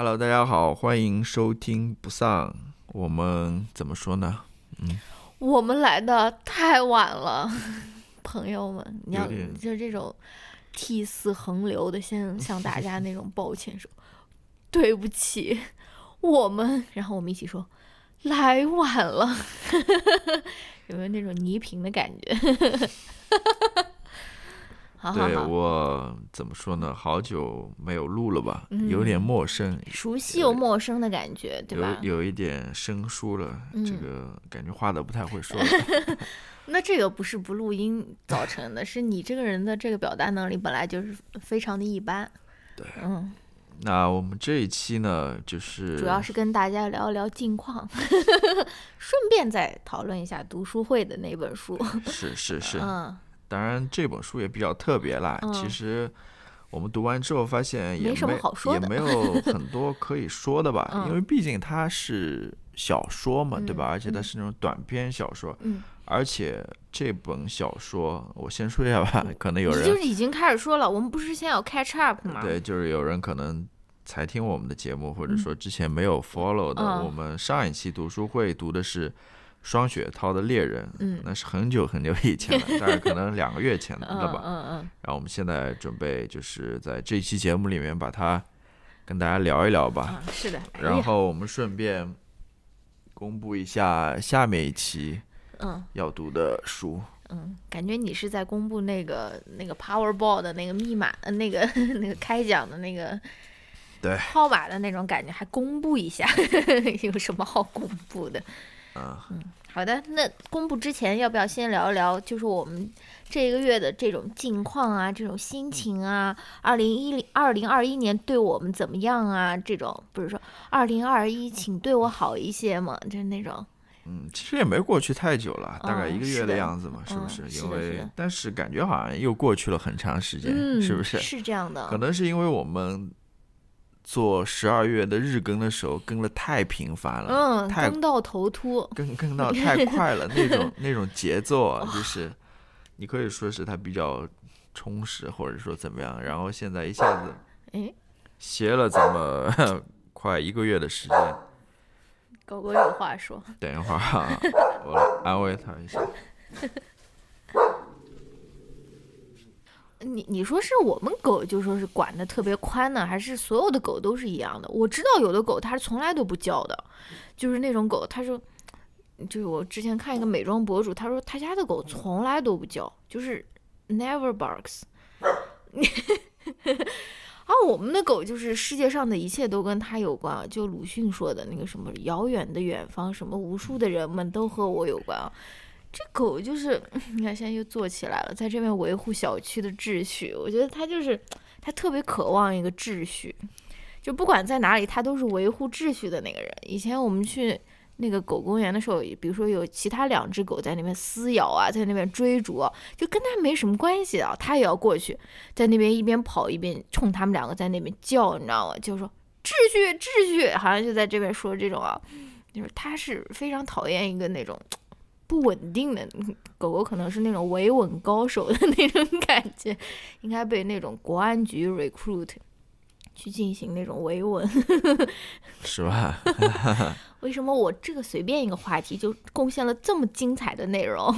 Hello，大家好，欢迎收听不丧。我们怎么说呢？嗯，我们来的太晚了，朋友们，你要就这种涕泗横流的，先向大家那种抱歉说，对不起，我们，然后我们一起说来晚了，有没有那种倪萍的感觉？好好对，我怎么说呢？好久没有录了吧，嗯有点陌生，熟悉又陌生的感觉，对吧？有有一点生疏了，这嗯个感觉话都不太会说了。那这个不是不录音造成的，是你这个人的这个表达能力本来就是非常的一般。对，嗯，那我们这一期呢，就是主要是跟大家聊一聊近况，顺便再讨论一下读书会的那本书。是是是，嗯，当然这本书也比较特别啦。嗯其实我们读完之后发现也没什么好说的也没有 很多可以说的吧，嗯因为毕竟它是小说嘛，对吧？嗯而且它嗯是那种短篇小说，嗯，而且这本小说我先说一下吧，可能有人就是已经开始说了，我们不是先要 catch up 吗？对，就是有人可能才听我们的节目，或者嗯说之前没有 follow 的，嗯我们上一期读书会读的是双雪涛的《猎人》，嗯那是很久很久以前了，大概可能两个月前的了吧。嗯嗯，然后我们现在准备就是在这期节目里面把它跟大家聊一聊吧，啊，是的。哎然后我们顺便公布一下下面一期嗯要读的书。嗯，感觉你是在公布那个那个 Powerball 的那个密码，呃，那个 那个开奖的那个对号码的那种感觉，还公布一下，有什么好公布的？嗯，好的，那公布之前，要不要先聊一聊，就是我们这一个月的这种近况啊，这种心情啊，二零一零二零二一年对我们怎么样啊？这种不是说二零二一，请对我好一些嘛，就是那种，嗯，其实也没过去太久了，大概嗯一个月的样子嘛，是不嗯是？因为但是感觉好像又过去了很长时间，嗯，是不是？是这样的，可能是因为我们做十二月的日更的时候更的太频繁了，嗯，太更到头秃，更更到太快了，那种 那种节奏啊，就是你可以说是它比较充实，或者说怎么样。然后现在一下子哎，歇了这么 快一个月的时间，狗狗有话说，等一会儿啊我安慰他一下。你你说是我们狗就说是管的特别宽呢，还是所有的狗都是一样的？我知道有的狗它是从来都不叫的，就是那种狗，他说，就是我之前看一个美妆博主，他说他家的狗从来都不叫，就是 never barks。啊，我们的狗就是世界上的一切都跟它有关啊，就鲁迅说的那个什么遥远的远方，什么无数的人们都和我有关啊。这狗就是，你看现在又坐起来了，在这边维护小区的秩序。我觉得它就是，它特别渴望一个秩序，就不管在哪里，它都是维护秩序的那个人。以前我们去那个狗公园的时候，比如说有其他两只狗在那边撕咬啊，在那边追逐，就跟它没什么关系啊，它也要过去，在那边一边跑一边冲他们两个在那边叫，你知道吗？就说秩序秩序，好像就在这边说这种啊，就是它是非常讨厌一个那种。不稳定的 狗狗可能是那种维稳高手的那种感觉，应该被那种国安局 recruit 去进行那种维稳。是吧？为什么我这个随便一个话题就贡献了这么精彩的内容？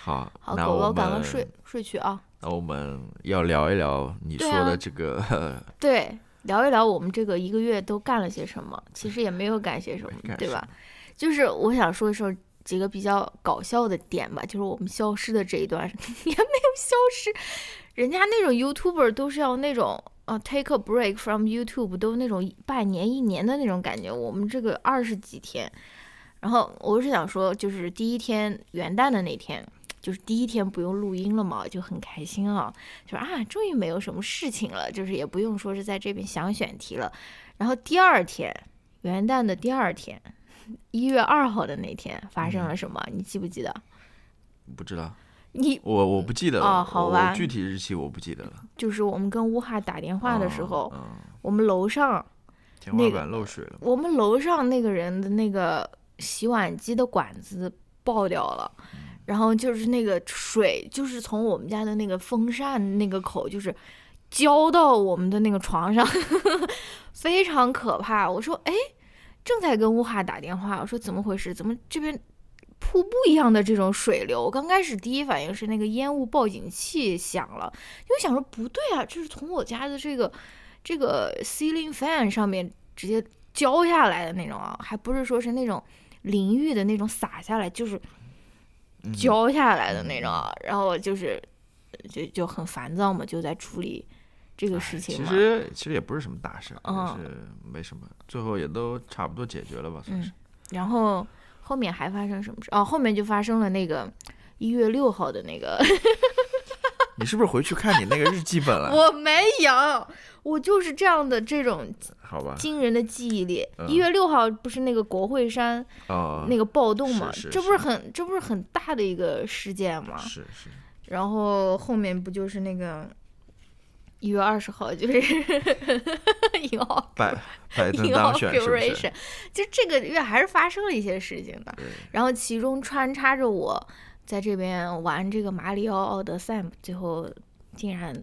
好，好，狗狗赶快睡睡去啊！那我们要聊一聊你说的这个，对，聊一聊我们这个一个月都干了些什么。其实也没有干些什么，对吧？就是我想说一说几个比较搞笑的点吧，就是我们消失的这一段 也没有消失，人家那种 YouTuber 都是要那种呃 take a break from YouTube，都那种半年一年的那种感觉，我们这个二十几天。然后我是想说，就是第一天元旦的那天，就是第一天不用录音了嘛，就很开心啊，就啊，终于没有什么事情了，就是也不用说是在这边想选题了。然后第二天，元旦的第二天，一月二号的那天发生了什么？你记不记得？不知道，你我我不记得了，哦好吧具体日期我不记得了。就是我们跟乌哈打电话的时候，嗯，嗯我们楼上天花板漏水了。我们楼上那个人的那个洗碗机的管子爆掉了，然后就是那个水，就是从我们家的那个风扇那个口，就是浇到我们的那个床上，非常可怕。我说，哎，正在跟乌哈打电话，我说怎么回事？怎么这边瀑布一样的这种水流？刚开始第一反应是那个烟雾报警器响了，因为想说不对啊，这是从我家的这个这个 ceiling fan 上面直接浇下来的那种啊，还不是说是那种淋浴的那种洒下来，就是浇下来的那种啊。然后就是就就很烦躁嘛，就在处理。这个事情其实其实也不是什么大事，就是没什么，最后也都差不多解决了吧，算是。然后后面还发生什么事？哦，后面就发生了那个一月六号的那个。你是不是回去看你那个日记本了？我没有，我就是这样的这种好吧惊人的记忆力。一月六号不是那个国会山那个暴动嘛？这不是很这不是很大的一个事件吗？是是。然后后面不就是那个。一月二十号就是以后拜拜登当选，是不是？就这个月还是发生了一些事情的。然后其中穿插着我在这边玩这个马里奥奥德赛，最后竟然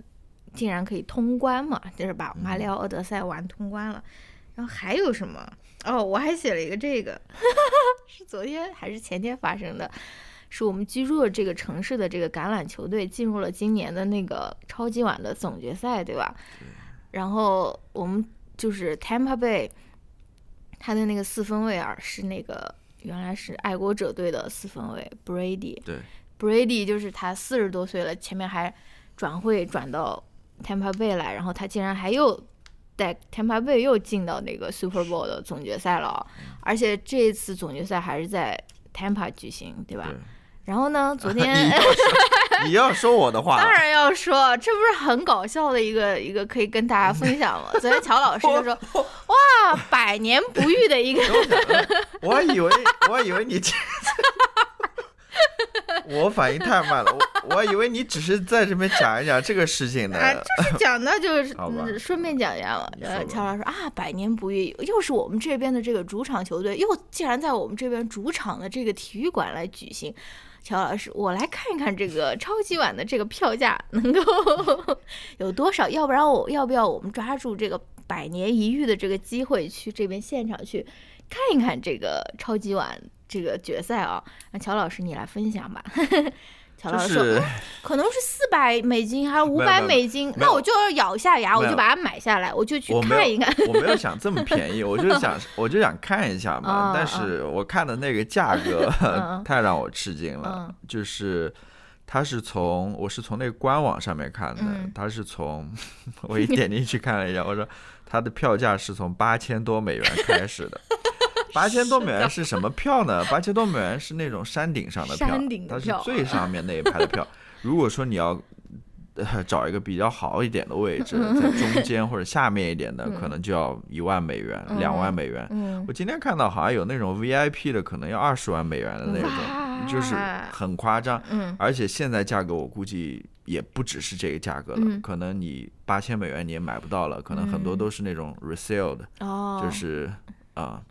竟然可以通关嘛，就是把马里奥奥德赛玩通关了。然后还有什么？哦，我还写了一个这个，是昨天还是前天发生的。是我们居住的这个城市的这个橄榄球队进入了今年的那个超级碗的总决赛，对吧？然后我们就是 Tampa Bay，他的那个四分卫啊，是那个原来是爱国者队的四分卫 Brady。对，Brady 就是他四十多岁了，前面还转会转到 Tampa Bay 来，然后他竟然还又带 Tampa Bay 又进到那个 Super Bowl 的总决赛了，而且这一次总决赛还是在 Tampa 举行，对吧？然后呢？昨天 你要说我的话，当然要说，这不是很搞笑的一个一个可以跟大家分享吗？昨天乔老师就说：“哇，百年不遇的一个。”我还以为我还以为你。我反应太慢了，我我还以为你只是在这边讲一讲这个事情呢。就是讲的，就是顺便讲一下嘛。乔老师啊，百年不遇，又是我们这边的这个主场球队，又竟然在我们这边主场的这个体育馆来举行。乔老师，我来看一看这个超级碗的这个票价能够 有多少？要不然我要不要我们抓住这个百年一遇的这个机会去这边现场去看一看这个超级碗这个决赛啊？那乔老师你来分享吧。乔老师说，可能是四百美金还是五百美金？那我就要咬下牙，我就把它买下来，我就去看一看。我没有想这么便宜，我就想，我就想看一下嘛。但是我看的那个价格 太让我吃惊了，就是它是从我是从那个官网上面看的，它是从 我一点进去看了一下，我说它的票价是从八千多美元开始的。八千多美元是什么票呢？八千多美元是那种山顶上的票，它是最上面那一排的票。如果说你要找一个比较好一点的位置，在中间或者下面一点的，可能就要一万美元、两万美元。我今天看到好像有那种 VIP 的，可能要二十万美元的那种，就是很夸张。而且现在价格我估计也不只是这个价格了，可能你八千美元你也买不到了，可能很多都是那种 resale 的，就是啊。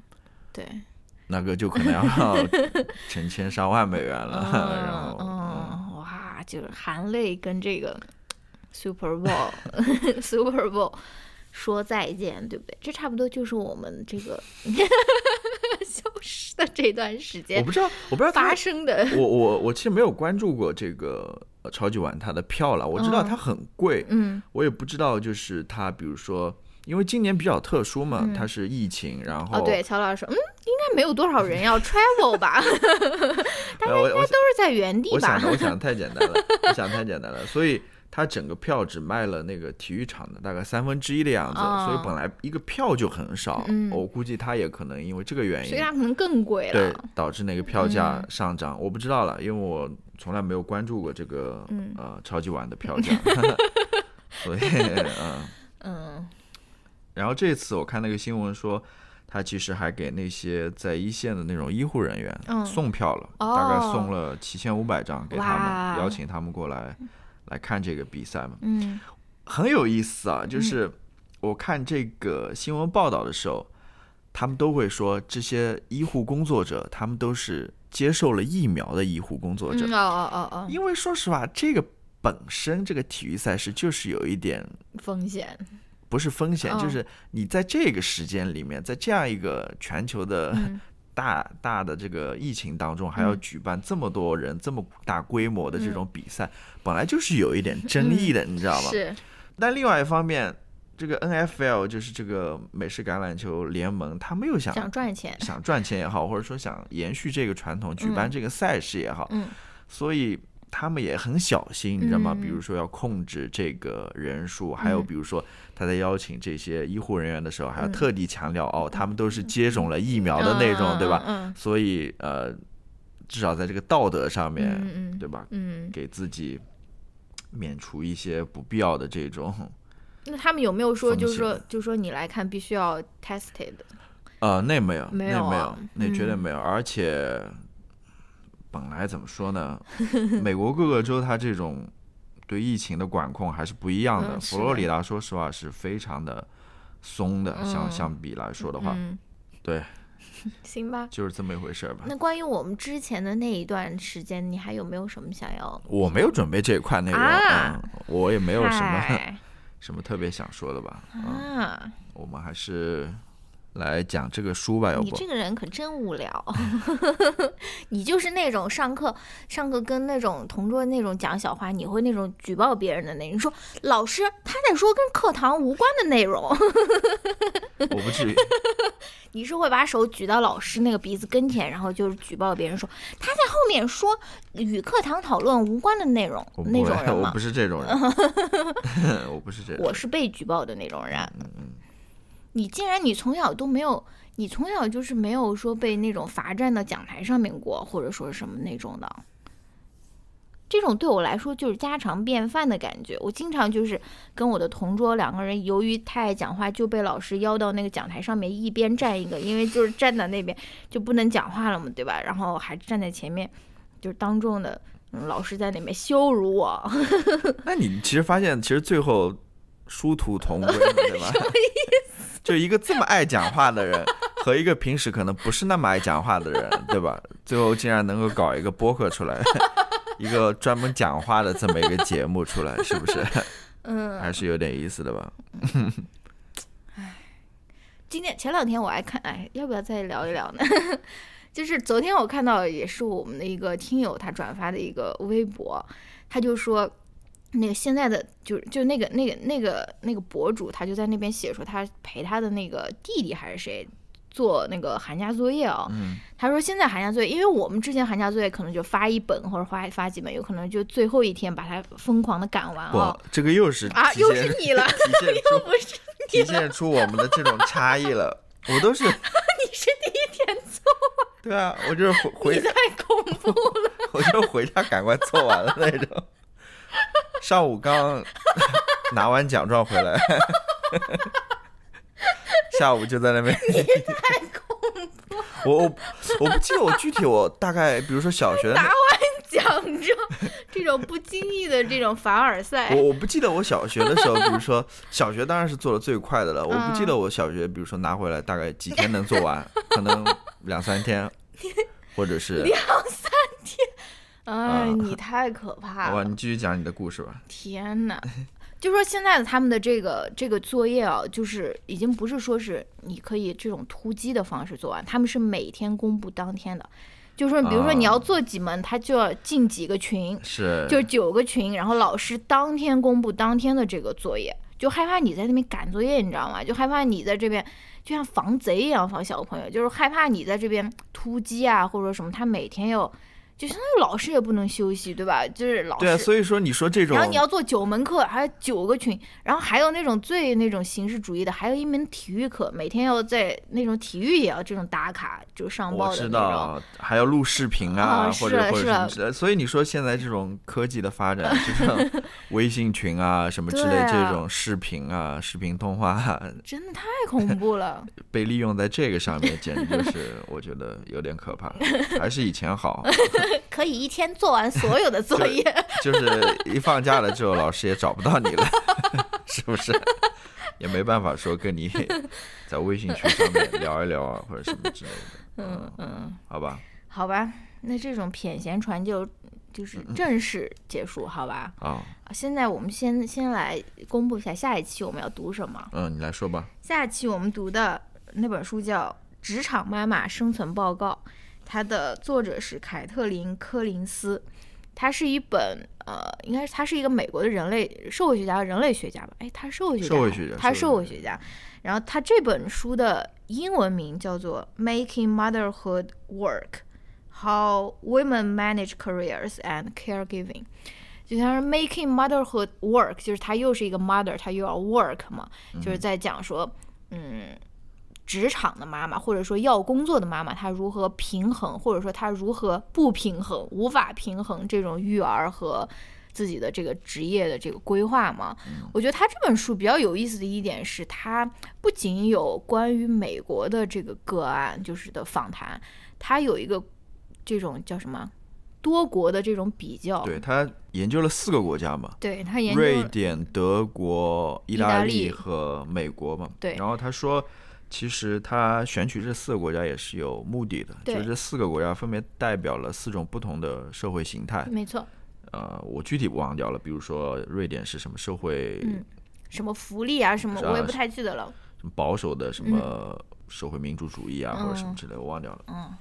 对，那个就可能要 成千上万美元了。然后，嗯，哇，就是含泪跟这个 Super Bowl Super Bowl 说再见，对不对？这差不多就是我们这个 消失的这段时间。我不知道，我不知道发生的。我我我其实没有关注过这个超级碗它的票了。我知道它很贵，嗯，我也不知道就是它，比如说。因为今年比较特殊嘛，它是疫情，然后哦，对，乔老师说，嗯，应该没有多少人要 travel 吧，大家应该都是在原地吧？我想，我想太简单了，我想太简单了，所以它整个票只卖了那个体育场的大概三分之一的样子，所以本来一个票就很少，我估计它也可能因为这个原因，所以它可能更贵了，对，导致那个票价上涨，我不知道了，因为我从来没有关注过这个呃超级碗的票价，所以嗯。嗯。然后这次我看那个新闻说，他其实还给那些在一线的那种医护人员送票了，大概送了七千五百张给他们，邀请他们过来来看这个比赛嘛。嗯，很有意思啊，就是我看这个新闻报道的时候，他们都会说这些医护工作者，他们都是接受了疫苗的医护工作者。哦哦哦哦。因为说实话，这个本身这个体育赛事就是有一点风险，不是风险，哦就是你在这个时间里面，在这样一个全球的嗯。大大的这个疫情当中，还要举办这么多人、这么大规模的这种比赛，本来就是有一点争议的，你知道吗？嗯是，但另外一方面，这个 NFL 就是这个美式橄榄球联盟，他们又想想赚钱，想赚钱也好，或者说想延续这个传统，举办这个赛事也好，嗯。所以他们也很小心，你知道吗？嗯比如说要控制这个人数，还有嗯。比如说他在邀请这些医护人员的时候，还要嗯特地强调哦，他们都是接种了疫苗的那种，对吧？嗯所以呃，至少在这个道德上面，对吧？嗯，给自己免除一些不必要的这种。那他们有没有说，就是说，就是说你来看必须要 tested？呃，那没有，没那没有有啊，那绝对嗯没有。而且本来怎么说呢，美国各个州它这种对疫情的管控还是不一样的。佛罗里达说实话是非常的松的，相嗯相比来说的话，嗯，对，行吧。就是这么一回事儿吧。那关于我们之前的那一段时间，你还有没有什么想要？我没有准备这一块内容，啊嗯，我也没有什么什么特别想说的吧。嗯，啊，我们还是来讲这个书吧，要不？你这个人可真无聊，你就是那种上课上课跟那种同桌那种讲小话，你会那种举报别人的那种。你说老师他在说跟课堂无关的内容，我不至于，你是会把手举到老师那个鼻子跟前，然后就是举报别人说他在后面说与课堂讨论无关的内容那种，人吗我不？是这种人，我不是这种人。我是被举报的那种人。嗯嗯，你竟然你从小都没有，你从小就是没有说被那种罚站到讲台上面过，或者说什么那种的。这种对我来说就是家常便饭的感觉。我经常就是跟我的同桌两个人，由于太爱讲话，就被老师邀到那个讲台上面一边站一个，因为就是站在那边就不能讲话了嘛，对吧？然后还站在前面，就是当众的，嗯老师在那边羞辱我。那你其实发现，其实最后殊途同归嘛，对吧？就一个这么爱讲话的人，和一个平时可能不是那么爱讲话的人，对吧？最后竟然能够搞一个播客出来，一个专门讲话的这么一个节目出来，是不是？嗯，还是有点意思的吧？今天前两天我还看，哎，要不要再聊一聊呢？就是昨天我看到也是我们的一个听友他转发的一个微博，他就说，那个现在的就就那个那个那个那个博主，他就在那边写说他陪他的那个弟弟还是谁做那个寒假作业啊、嗯，他说现在寒假作业，因为我们之前寒假作业可能就发一本或者发发几本，有可能就最后一天把它疯狂的赶完啊不，这个又是啊，又是你了，又不是体现出我们的这种差异了。我都是 你是第一天做，对啊，我就是回回太恐怖了。我就回家赶快做完了那种。上午刚拿完奖状回来，下午就在那边。太恐怖！我我我不记得我具体我大概，比如说小学拿完奖状，这种不经意的这种凡尔赛我，我不记得我小学的时候，比如说 小学当然是做的最快的了。我不记得我小学，比如说拿回来大概几天能做完，可能两三天，或者是两三天，哎，啊 你太可怕好吧，你继续讲你的故事吧。天哪！就说现在的他们的这个这个作业啊，就是已经不是说是你可以这种突击的方式做完，他们是每天公布当天的。就是说，比如说你要做几门，他就要进几个群，是，就是九个群，然后老师当天公布当天的这个作业，就害怕你在那边赶作业，你知道吗？就害怕你在这边就像防贼一样防小朋友，就是害怕你在这边突击啊，或者说什么，他每天要就相当于老师也不能休息，对吧？就是老师。对啊，所以说你说这种然后你要做九门课，还有九个群，然后还有那种最那种形式主义的，还有一门体育课，每天要在那种体育也要这种打卡，就上报我知的那种。道，还要录视频啊，啊或者或者什么之类的。所以你说现在这种科技的发展，就像 微信群啊什么之类这种视频啊、视频通话啊真的太恐怖了。被利用在这个上面，简直就是我觉得有点可怕。还是以前好，可以一天做完所有的作业。就是一放假了之后，老师也找不到你了，是不是？也没办法说跟你在微信群上面聊一聊啊，或者什么之类的。嗯嗯，好吧，好吧，那这种偏闲传就就是正式结束，好吧？啊，现在我们先先来公布一下下一期我们要读什么。嗯，你来说吧。下一期我们读的那本书叫《职场妈妈生存报告》，它的作者是凯特琳·柯林斯，它是一本呃，应该是他是一个美国的人类社会学家、人类学家吧？哎，他是社会学家，社会学家，他是社会学家。然后他这本书的英文名叫做《Making Motherhood Work》。How women manage careers and caregiving，就像是 making motherhood work，就是她又是一个 mother，她又要 work 嘛，就是在讲说，嗯，职场的妈妈或者说要工作的妈妈，她如何平衡，或者说她如何不平衡，无法平衡这种育儿和自己的这个职业的这个规划嘛。我觉得他这本书比较有意思的一点是，他不仅有关于美国的这个个案，就是的访谈，他有一个。这种叫什么？多国的这种比较，对他研究了四个国家嘛？对他研究瑞典、德国、意大利和美国嘛？对。然后他说，其实他选取这四个国家也是有目的的，就这四个国家分别代表了四种不同的社会形态。没错。呃，我具体忘掉了，比如说瑞典是什么社会？什么福利啊？什么我也不太记得了。什么保守的什么社会民主主义啊，或者什么之类，我忘掉了。嗯。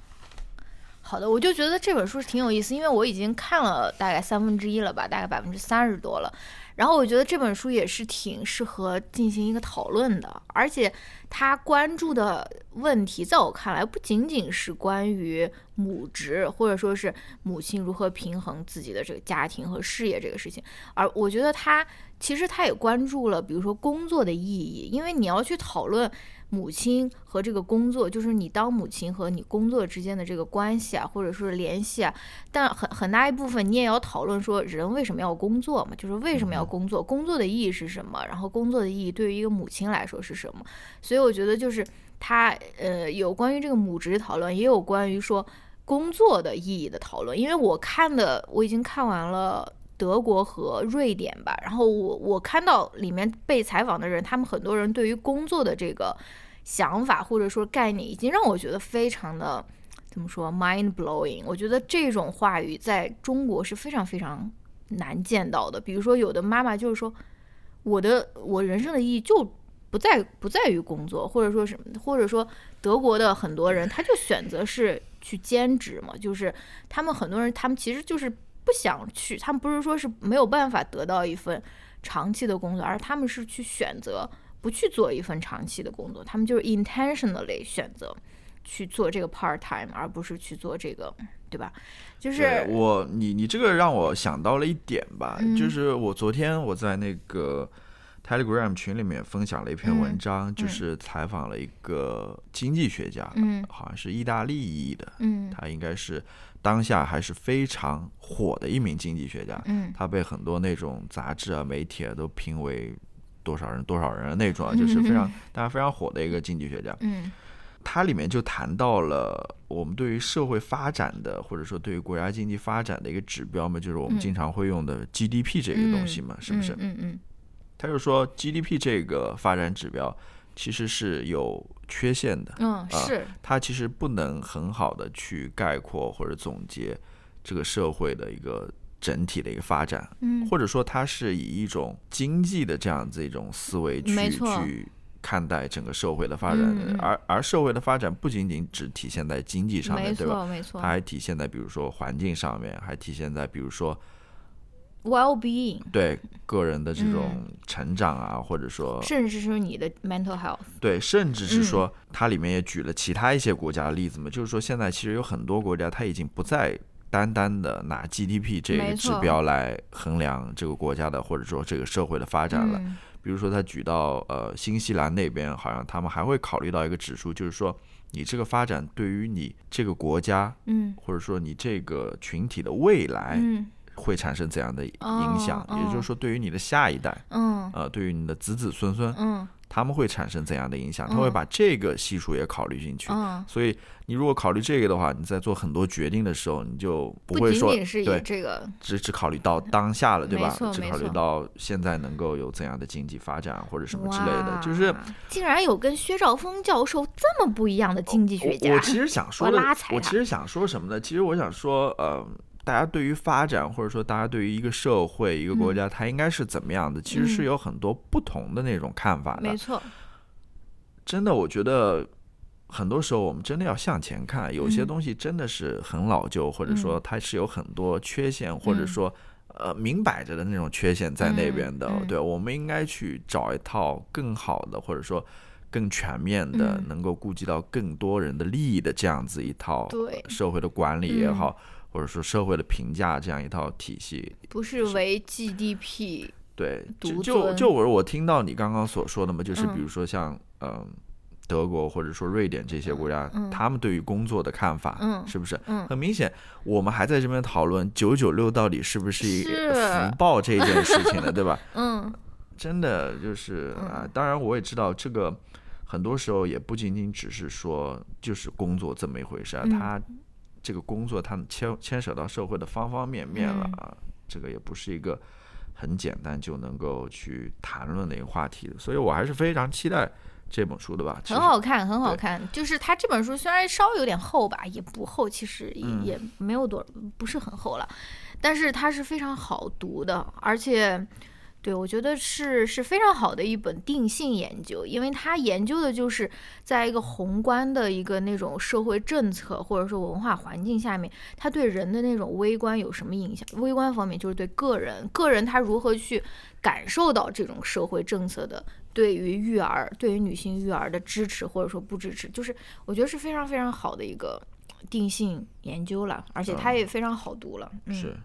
好的，我就觉得这本书挺有意思，因为我已经看了大概三分之一了吧，大概百分之三十多了。然后我觉得这本书也是挺适合进行一个讨论的，而且他关注的问题，在我看来不仅仅是关于母职或者说是母亲如何平衡自己的这个家庭和事业这个事情，而我觉得他其实他也关注了，比如说工作的意义，因为你要去讨论。母亲和这个工作，就是你当母亲和你工作之间的这个关系啊，或者说联系啊，但很很大一部分你也要讨论说，人为什么要工作嘛？就是为什么要工作？工作的意义是什么？然后工作的意义对于一个母亲来说是什么？所以所以我觉得就是他呃有关于这个母职讨论，也有关于说工作的意义的讨论。因为我看的我已经看完了。德国和瑞典吧，然后我我看到里面被采访的人，他们很多人对于工作的这个想法或者说概念，已经让我觉得非常的怎么说 mind blowing。我觉得这种话语在中国是非常非常难见到的。比如说，有的妈妈就是说，我的我人生的意义就不在不在于工作，或者说什么，或者说德国的很多人他就选择是去兼职嘛，就是他们很多人他们其实就是。不想去，他们不是说是没有办法得到一份长期的工作，而他们是去选择不去做一份长期的工作，他们就是 intentionally 选择去做这个 part time，而不是去做这个，对吧？就是我，你你这个让我想到了一点吧，就是我昨天我在那个 Telegram 群里面分享了一篇文章，就是采访了一个经济学家，嗯，好像是意大利裔的，嗯，他应该是。当下还是非常火的一名经济学家，嗯，他被很多那种杂志啊、媒体啊都评为多少人多少人那种，就是非常大家非常火的一个经济学家，嗯，他里面就谈到了我们对于社会发展的或者说对于国家经济发展的一个指标嘛，就是我们经常会用的 GDP 这个东西嘛，是不是？嗯嗯，他就说 GDP 这个发展指标。其实是有缺陷的，嗯，是它其实不能很好的去概括或者总结这个社会的一个整体的一个发展，嗯，或者说它是以一种经济的这样子一种思维去去看待整个社会的发展，而而社会的发展不仅仅只体现在经济上面，对吧？没错，它还体现在比如说环境上面，还体现在比如说。Well-being，对个人的这种成长啊，或者说，甚至是你的 mental health，对，甚至是说，它里面也举了其他一些国家的例子嘛，就是说，现在其实有很多国家，它已经不再单单的拿 GDP 这个指标来衡量这个国家的或者说这个社会的发展了。比如说，他举到呃新西兰那边，好像他们还会考虑到一个指数，就是说，你这个发展对于你这个国家，嗯，或者说你这个群体的未来，嗯。会产生怎样的影响？也就是说，对于你的下一代，嗯，呃，对于你的子子孙孙，嗯。他们会产生怎样的影响？他会把这个系数也考虑进去。嗯，所以你如果考虑这个的话，你在做很多决定的时候，你就不会说对这个只只考虑到当下了，对吧？只考虑到现在能够有怎样的经济发展或者什么之类的。就是竟然有跟薛兆丰教授这么不一样的经济学家。我其实想说的，我其实想说什么呢？其实我想说，呃。大家对于发展，或者说大家对于一个社会、一个国家，它应该是怎么样的，其实是有很多不同的那种看法的。没错，真的，我觉得很多时候我们真的要向前看，有些东西真的是很老旧，或者说它是有很多缺陷，或者说呃明摆着的那种缺陷在那边的。对，我们应该去找一套更好的，或者说。更全面的，能够顾及到更多人的利益的这样子一套社会的管理也好，或者说社会的评价这样一套体系，不是为 GDP 对，就就就我我听到你刚刚所说的嘛，就是比如说像嗯德国或者说瑞典这些国家，他们对于工作的看法，嗯，是不是？嗯，很明显，我们还在这边讨论九九六到底是不是一个福报这件事情呢，对吧？嗯，真的就是啊，当然我也知道这个。很多时候也不仅仅只是说就是工作这么一回事啊，他这个工作它牵牵扯到社会的方方面面了啊，这个也不是一个很简单就能够去谈论的一个话题，所以我还是非常期待这本书的吧。很好看，很好看，就是它这本书虽然稍微有点厚吧，也不厚，其实也没有多不是很厚了，但是它是非常好读的，而且。对，我觉得是是非常好的一本定性研究，因为它研究的就是在一个宏观的一个那种社会政策或者说文化环境下面，它对人的那种微观有什么影响？微观方面就是对个人，个人他如何去感受到这种社会政策的对于育儿、对于女性育儿的支持或者说不支持，就是我觉得是非常非常好的一个定性研究了，而且它也非常好读了。是。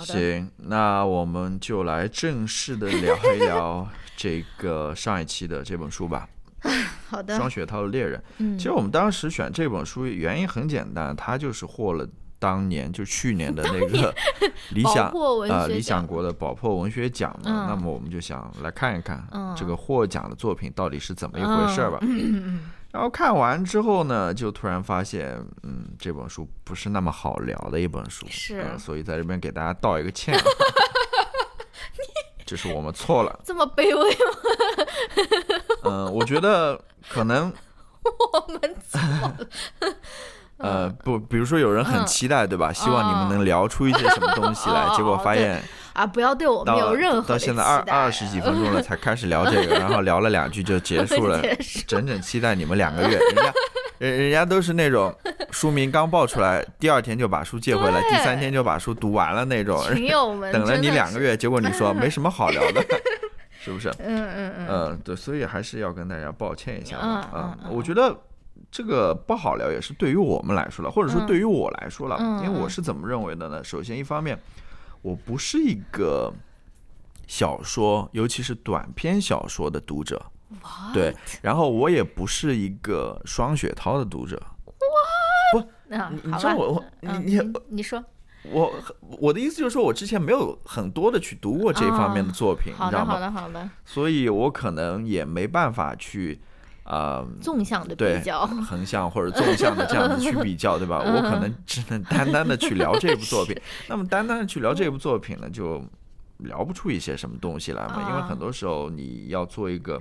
行，那我们就来正式的聊一聊 这个上一期的这本书吧。好的，双雪涛的猎人。嗯，其实我们当时选这本书原因很简单，它就是获了当年就去年的那个 理想啊理想国的宝珀文学奖嘛。那么我们就想来看一看这个获奖的作品到底是怎么一回事吧。然后看完之后呢，就突然发现，嗯，这本书不是那么好聊的一本书，是，所以在这边给大家道一个歉，就是我们错了，这么卑微吗？嗯，我觉得可能 我们错了。呃，不，比如说有人很期待，对吧？希望你们能聊出一些什么东西来，结果发现。啊！不要对我们有任何到现在二二十几分钟了 才开始聊这个，然后聊了两句就结束了，整整期待你们两个月。人家 人人家都是那种书名刚报出来，第二天就把书借回来，第三天就把书读完了那种。群友们等了你两个月，结果你说没什么好聊的，是不是？嗯嗯嗯。嗯，对，所以还是要跟大家抱歉一下啊。我觉得这个不好聊也是对于我们来说了，或者说对于我来说了，因为我是怎么认为的呢？首先，一方面。我不是一个小说，尤其是短篇小说的读者，对，然后我也不是一个双雪涛的读者。不，你你知道我我你你你说，我我的意思就是说，我之前没有很多的去读过这方面的作品，你知道吗？好的好的，所以我可能也没办法去。啊，纵向的比较，横向或者纵向的这样子去比较，对吧？我可能只能单单的去聊这部作品。那么单单的去聊这部作品呢，就聊不出一些什么东西来嘛。因为很多时候你要做一个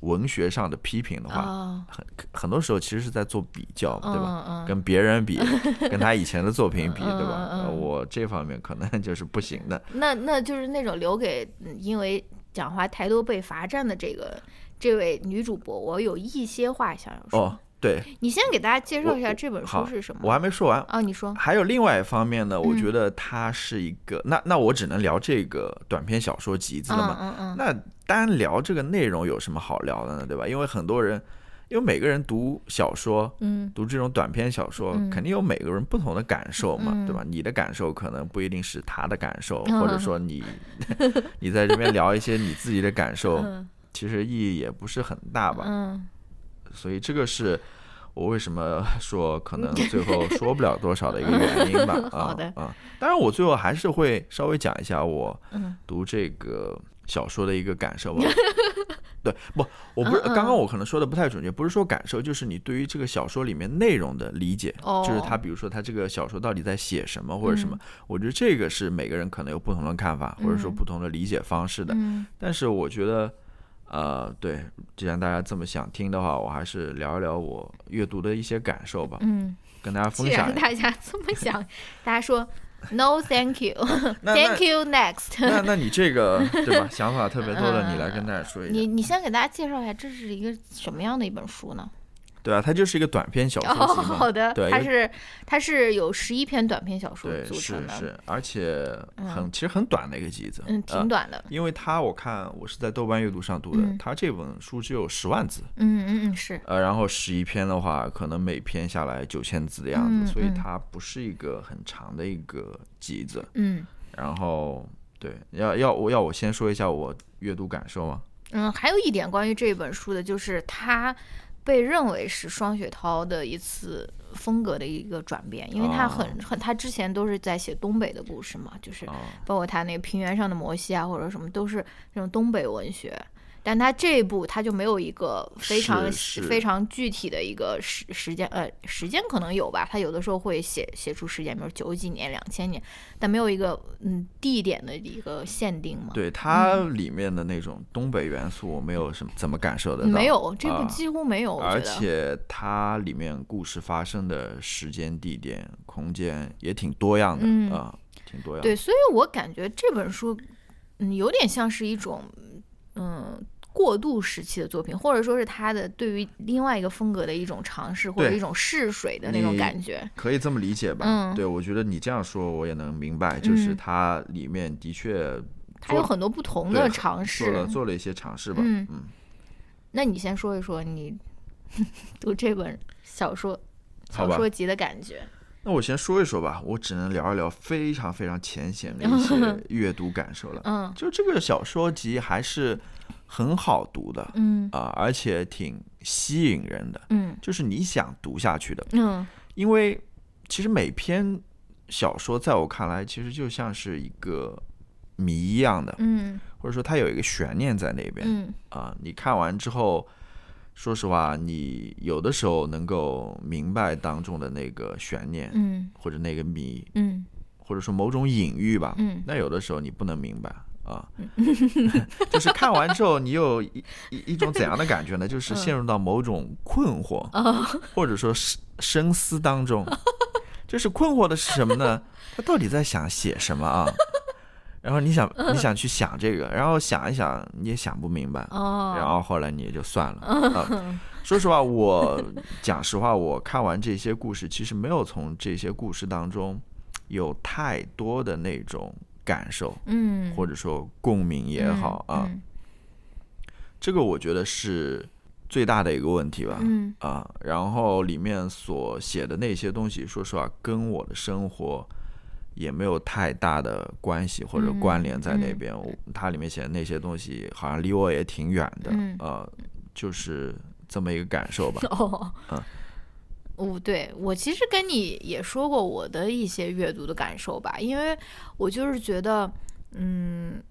文学上的批评的话，很很多时候其实是在做比较，对吧？跟别人比，跟他以前的作品比，对吧？我这方面可能就是不行的。那那就是那种留给因为讲话太多被罚站的这个。这位女主播，我有一些话想要说。哦，对，你先给大家介绍一下这本书是什么。我还没说完啊，你说。还有另外一方面呢，我觉得它是一个，那那我只能聊这个短篇小说集子了嘛。嗯嗯。那单聊这个内容有什么好聊的呢？对吧？因为很多人，因为每个人读小说，嗯，读这种短篇小说，肯定有每个人不同的感受嘛，对吧？你的感受可能不一定是他的感受，或者说你 你在这边聊一些你自己的感受。其实意义也不是很大吧，嗯，所以这个是我为什么 说可能 最后说不了多少的一个原因吧。好的啊，当然我最后还是会稍微讲一下我读这个小说的一个感受吧。对，不，我不是刚刚我可能说的不太准确，不是说感受，就是你对于这个小说里面内容的理解，就是他比如说他这个小说到底在写什么或者什么，我觉得这个是每个人可能有不同的看法或者说不同的理解方式的。但是我觉得。呃，对，既然大家这么想听的话，我还是聊一聊我阅读的一些感受吧。嗯，跟大家分享既享然。大家这么想，大家说 No thank you，Thank you next。那那你这个对吧？想法特别多的，你来跟大家说一下。你你先给大家介绍一下，这是一个什么样的一本书呢？对啊，它就是一个短篇小说哦，集嘛。好的，对，它是它是有十一篇短篇小说对，组成的，是是，而且很其实很短的一个集子。嗯，呃挺短的，因为它我看我是在豆瓣阅读上读的，嗯它这本书只有十万字，嗯嗯嗯，是，呃，然后十一篇的话，可能每篇下来九千字的样子，所以它不是一个很长的一个集子。嗯然后对，要要我要我先说一下我阅读感受吗？嗯，还有一点关于这本书的，就是它被认为是双雪涛的一次风格的一个转变，因为他很很，他之前都是在写东北的故事嘛，就是啊，包括他那个平原上的摩西啊，或者什么，都是那种东北文学。但他这一部他就没有一个非常非常具体的一个时时间，呃，时间可能有吧，他有的时候会写写出时间，比如九几年、两千年，但没有一个嗯地点的一个限定嘛。对它里面的那种东北元素，我没有什么怎么感受得到，没有，这部啊几乎没有，我而。且它里面故事发生的时间、地点、空间也挺多样的嗯啊，挺多样的。对，所以我感觉这本书，嗯，有点像是一种，嗯，过渡时期的作品，或者说是他的对于另外一个风格的一种尝试，或者一种试水的那种感觉。可以这么理解吧？嗯对，我觉得你这样说我也能明白，就是嗯它里面的确它有很多不同的尝试做了试。做了一些尝试吧。嗯嗯，那你先说一说你 读这本小说小说集的感觉。那我先说一说吧，我只能聊一聊非常非常浅显的一些 阅读感受了。嗯就这个小说集还是很好读的啊、嗯而且挺吸引人的，嗯。就是你想读下去的。嗯。因为其实每篇小说在我看来，其实就像是一个谜一样的，嗯。或者说它有一个悬念在那边嗯。啊、你看完之后，说实话，你有的时候能够明白当中的那个悬念，嗯。或者那个谜，嗯。或者说某种隐喻吧。嗯。那有的时候你不能明白啊，就是看完之后，你有一一一种怎样的感觉呢？就是陷入到某种困惑，或者说深深思当中。就是困惑的是什么呢？他到底在想写什么啊？然后你想你想去想这个，然后想一想你也想不明白，哦，然后后来你也就算了。啊说实话，我讲实话，我看完这些故事，其实没有从这些故事当中有太多的那种感受，嗯或者说共鸣也好啊。嗯这个我觉得是最大的一个问题吧。嗯啊，然后里面所写的那些东西，说实话，跟我的生活也没有太大的关系或者嗯关联在那嗯边。我它里面写的那些东西，好像离我也挺远的。嗯呃，就是这么一个感受吧。哦，嗯哦，对我其实跟你也说过我的一些阅读的感受吧，因为我就是觉得，嗯，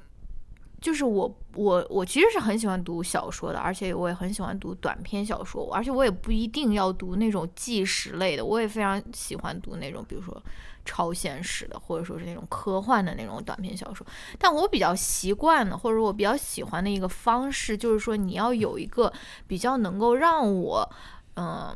就是我我我其实是很喜欢读小说的，而且我也很喜欢读短篇小说，而且我也不一定要读那种纪实类的，我也非常喜欢读那种比如说超现实的，或者说是那种科幻的那种短篇小说。但我比较习惯的，或者我比较喜欢的一个方式，就是说你要有一个比较能够让我，嗯、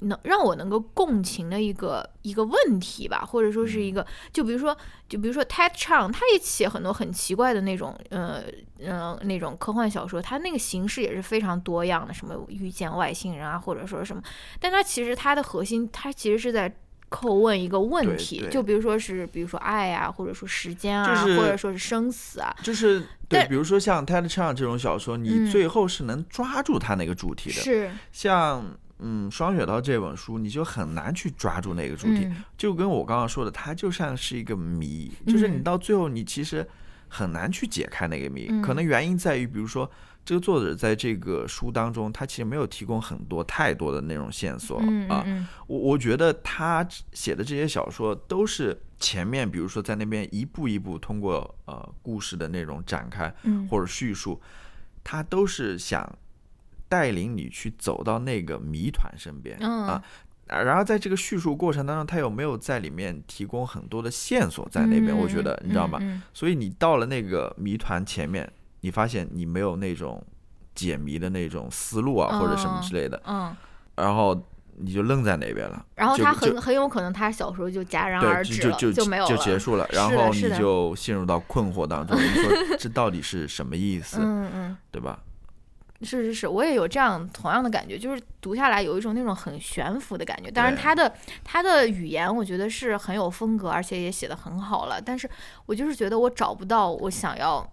能让我能够共情的一个一个问题吧，或者说是一个，就比如说，就比如说 Ted Chiang，他也写很多很奇怪的那种，呃，呃，那种科幻小说，他那个形式也是非常多样的，什么遇见外星人啊，或者说什么，但他其实他的核心，他其实是在。叩问一个问题，就比如说是，比如说爱啊，或者说时间啊，就是或者说是生死啊，就是但对，比如说像 Ted Chiang 这种小说，嗯你最后是能抓住它那个主题的。是，像嗯，双雪涛这本书，你就很难去抓住那个主题。嗯就跟我刚刚说的，它就像是一个谜，就是你嗯到最后你其实很难去解开那个谜。嗯可能原因在于，比如说这个作者在这个书当中，他其实没有提供很多太多的那种线索、啊。我我觉得他写的这些小说都是前面，比如说在那边一步一步通过呃故事的那种展开嗯或者叙述，他都是想带领你去走到那个谜团身边、嗯啊。啊然而在这个叙述过程当中，他有没有在里面提供很多的线索在那边？我觉得你知道吗？嗯所以你到了那个谜团前面，你发现你没有那种解谜的那种思路啊，或者什么之类的，嗯，然后你就愣在那边了。然后他很很有可能他小时候就戛然而，止了，就就就没有，就结束了，然后你就陷入到困惑当中，你说这到底是什么意思，嗯嗯。对吧？是是是，我也有这样同样的感觉，就是读下来有一种那种很悬浮的感觉。当然，他的他的语言我觉得是很有风格，而且也写的很好了。但是我就是觉得我找不到我想要，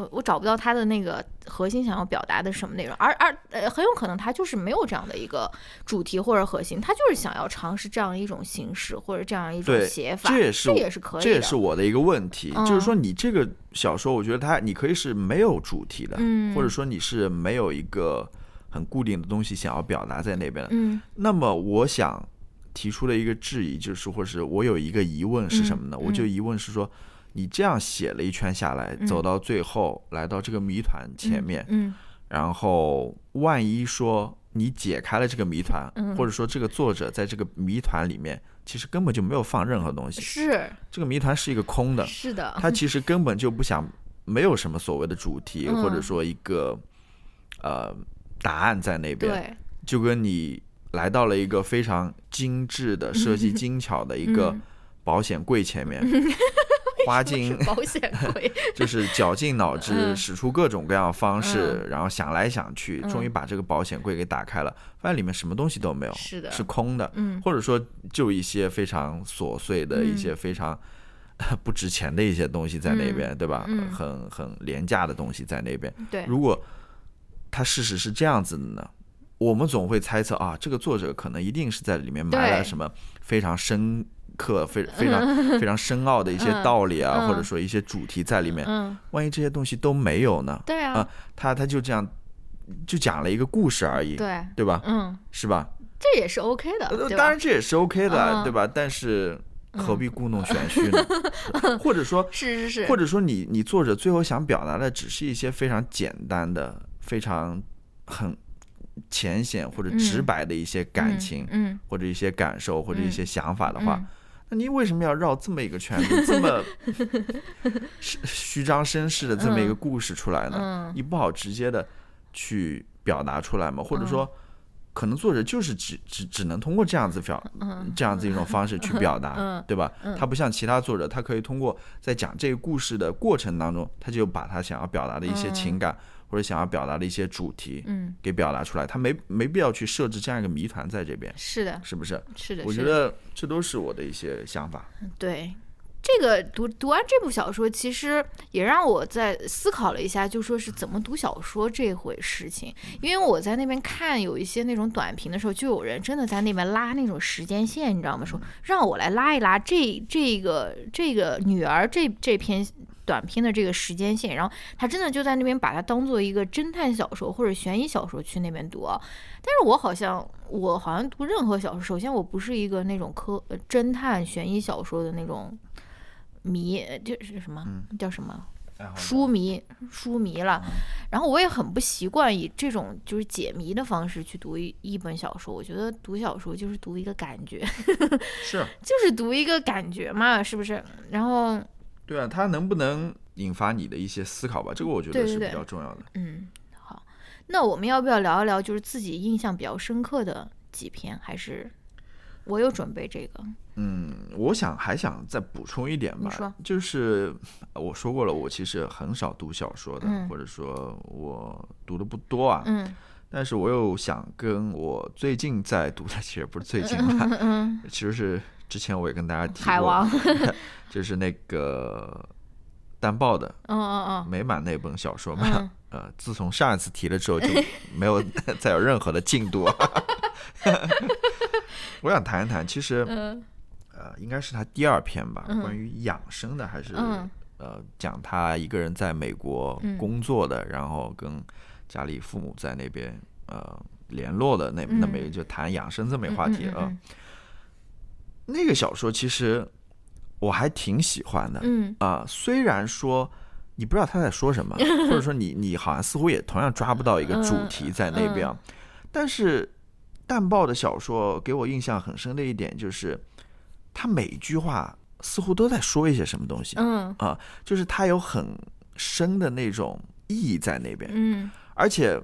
呃，我找不到他的那个核心想要表达的什么内容。而而呃，很有可能他就是没有这样的一个主题或者核心，他就是想要尝试这样一种形式或者这样一种写法，这也是这也是可以的。这也是我的一个问题，嗯就是说你这个小说，我觉得它你可以是没有主题的，嗯或者说你是没有一个很固定的东西想要表达在那边的。嗯那么我想提出的一个质疑就是，或者是我有一个疑问是什么呢？嗯我就疑问是说，你这样写了一圈下来，嗯。走到最后来到这个谜团前面，嗯。然后万一说你解开了这个谜团，嗯。或者说这个作者在这个谜团里面其实根本就没有放任何东西，是。这个谜团是一个空的，是的，他其实根本就不想，没有什么所谓的主题，嗯。或者说一个呃答案在那边，对。就跟你来到了一个非常精致的 设计精巧的一个嗯。保险柜前面，花尽保险 柜，就是绞尽脑 汁，嗯使出各种各样的方式，然后想来想去，嗯终于把这个保险柜给打开了，发现里面什么东西都没有，是的是空的，嗯或者说就一些非常琐碎的一些非常。不值钱的一些东西在那边，嗯对吧？嗯很很廉价的东西在那边。对，如果它事实是这样子的呢，我们总会猜测啊，这个作者可能一定是在里面埋了什么非常深刻、非非常非常深奥的一些道理啊，嗯或者说一些主题在里面。嗯，万一这些东西都没有呢？对啊啊，他他就这样就讲了一个故事而已，对，对吧？嗯，是吧？这也是 OK 的，当然这也是 OK 的，嗯对吧？但是何必故弄玄虚呢？或者说，是是是，或者说你你作者最后想表达的只是一些非常简单的、非常很浅显或者直白的一些感情，嗯，或者一些感受或者一些想法的嗯话，那你为什么要绕这么一个圈子，这么 虚虚张声势的这么一个故事出来呢？嗯你不好直接的去表达出来吗？或者说？可能作者就是只只只能通过这样子表，这样子一种方式去表达，嗯对吧？他不像其他作者，他可以通过在讲这个故事的过程当中，他就把他想要表达的一些情感、或者想要表达的一些主题，嗯，给表达出来。他没没必要去设置这样一个谜团在这边，是的，是不是？是的，我觉得这都是我的一些想法。对。这个读读完这部小说，其实也让我在思考了一下，就说是怎么读小说这回事情。因为我在那边看有一些那种短评的时候，就有人真的在那边拉那种时间线，你知道吗？说让我来拉一拉这这个这个女儿这这篇短篇的这个时间线，然后他真的就在那边把它当做一个侦探小说或者悬疑小说去那边读啊。但是我好像我好像读任何小说，首先我不是一个那种科呃侦探悬疑小说的那种迷，就是什么、叫什么书迷书迷了。然后我也很不习惯以这种就是解谜的方式去读一一本小说。我觉得读小说就是读一个感觉，是 就是读一个感觉嘛，是不是？然后对啊，它能不能引发你的一些思考吧？这个我觉得是比较重要的。嗯，好，那我们要不要聊一聊就是自己印象比较深刻的几篇？还是我有准备这个？嗯，我想还想再补充一点吧就是呃我说过了，我其实很少读小说的，嗯或者说我读的不多啊。嗯但是我又想跟我最近在读的，其实不是最近了，嗯嗯，其实是之前我也跟大家提过，海王，就是那个淡豹的嗯嗯嗯。美满那本小说嘛。嗯。呃，自从上一次提了之后，就没有 再有任何的进度。我想谈一谈，其实嗯。呃，应该是他第二篇吧，嗯。关于养生的，还是、嗯。呃讲他一个人在美国嗯。工作的，然后跟家里父母在那边呃联络的那、那么一个就谈养生这么一个话题啊、嗯那个小说其实我还挺喜欢的，嗯。啊、虽然说你不知道他在说什么，或者说你你好像似乎也同样抓不到一个主题在那边。啊，但是淡豹的小说给我印象很深的一点就是，他每一句话似乎都在说一些什么东西嗯。啊，就是他有很深的那种意义在那边，嗯。而且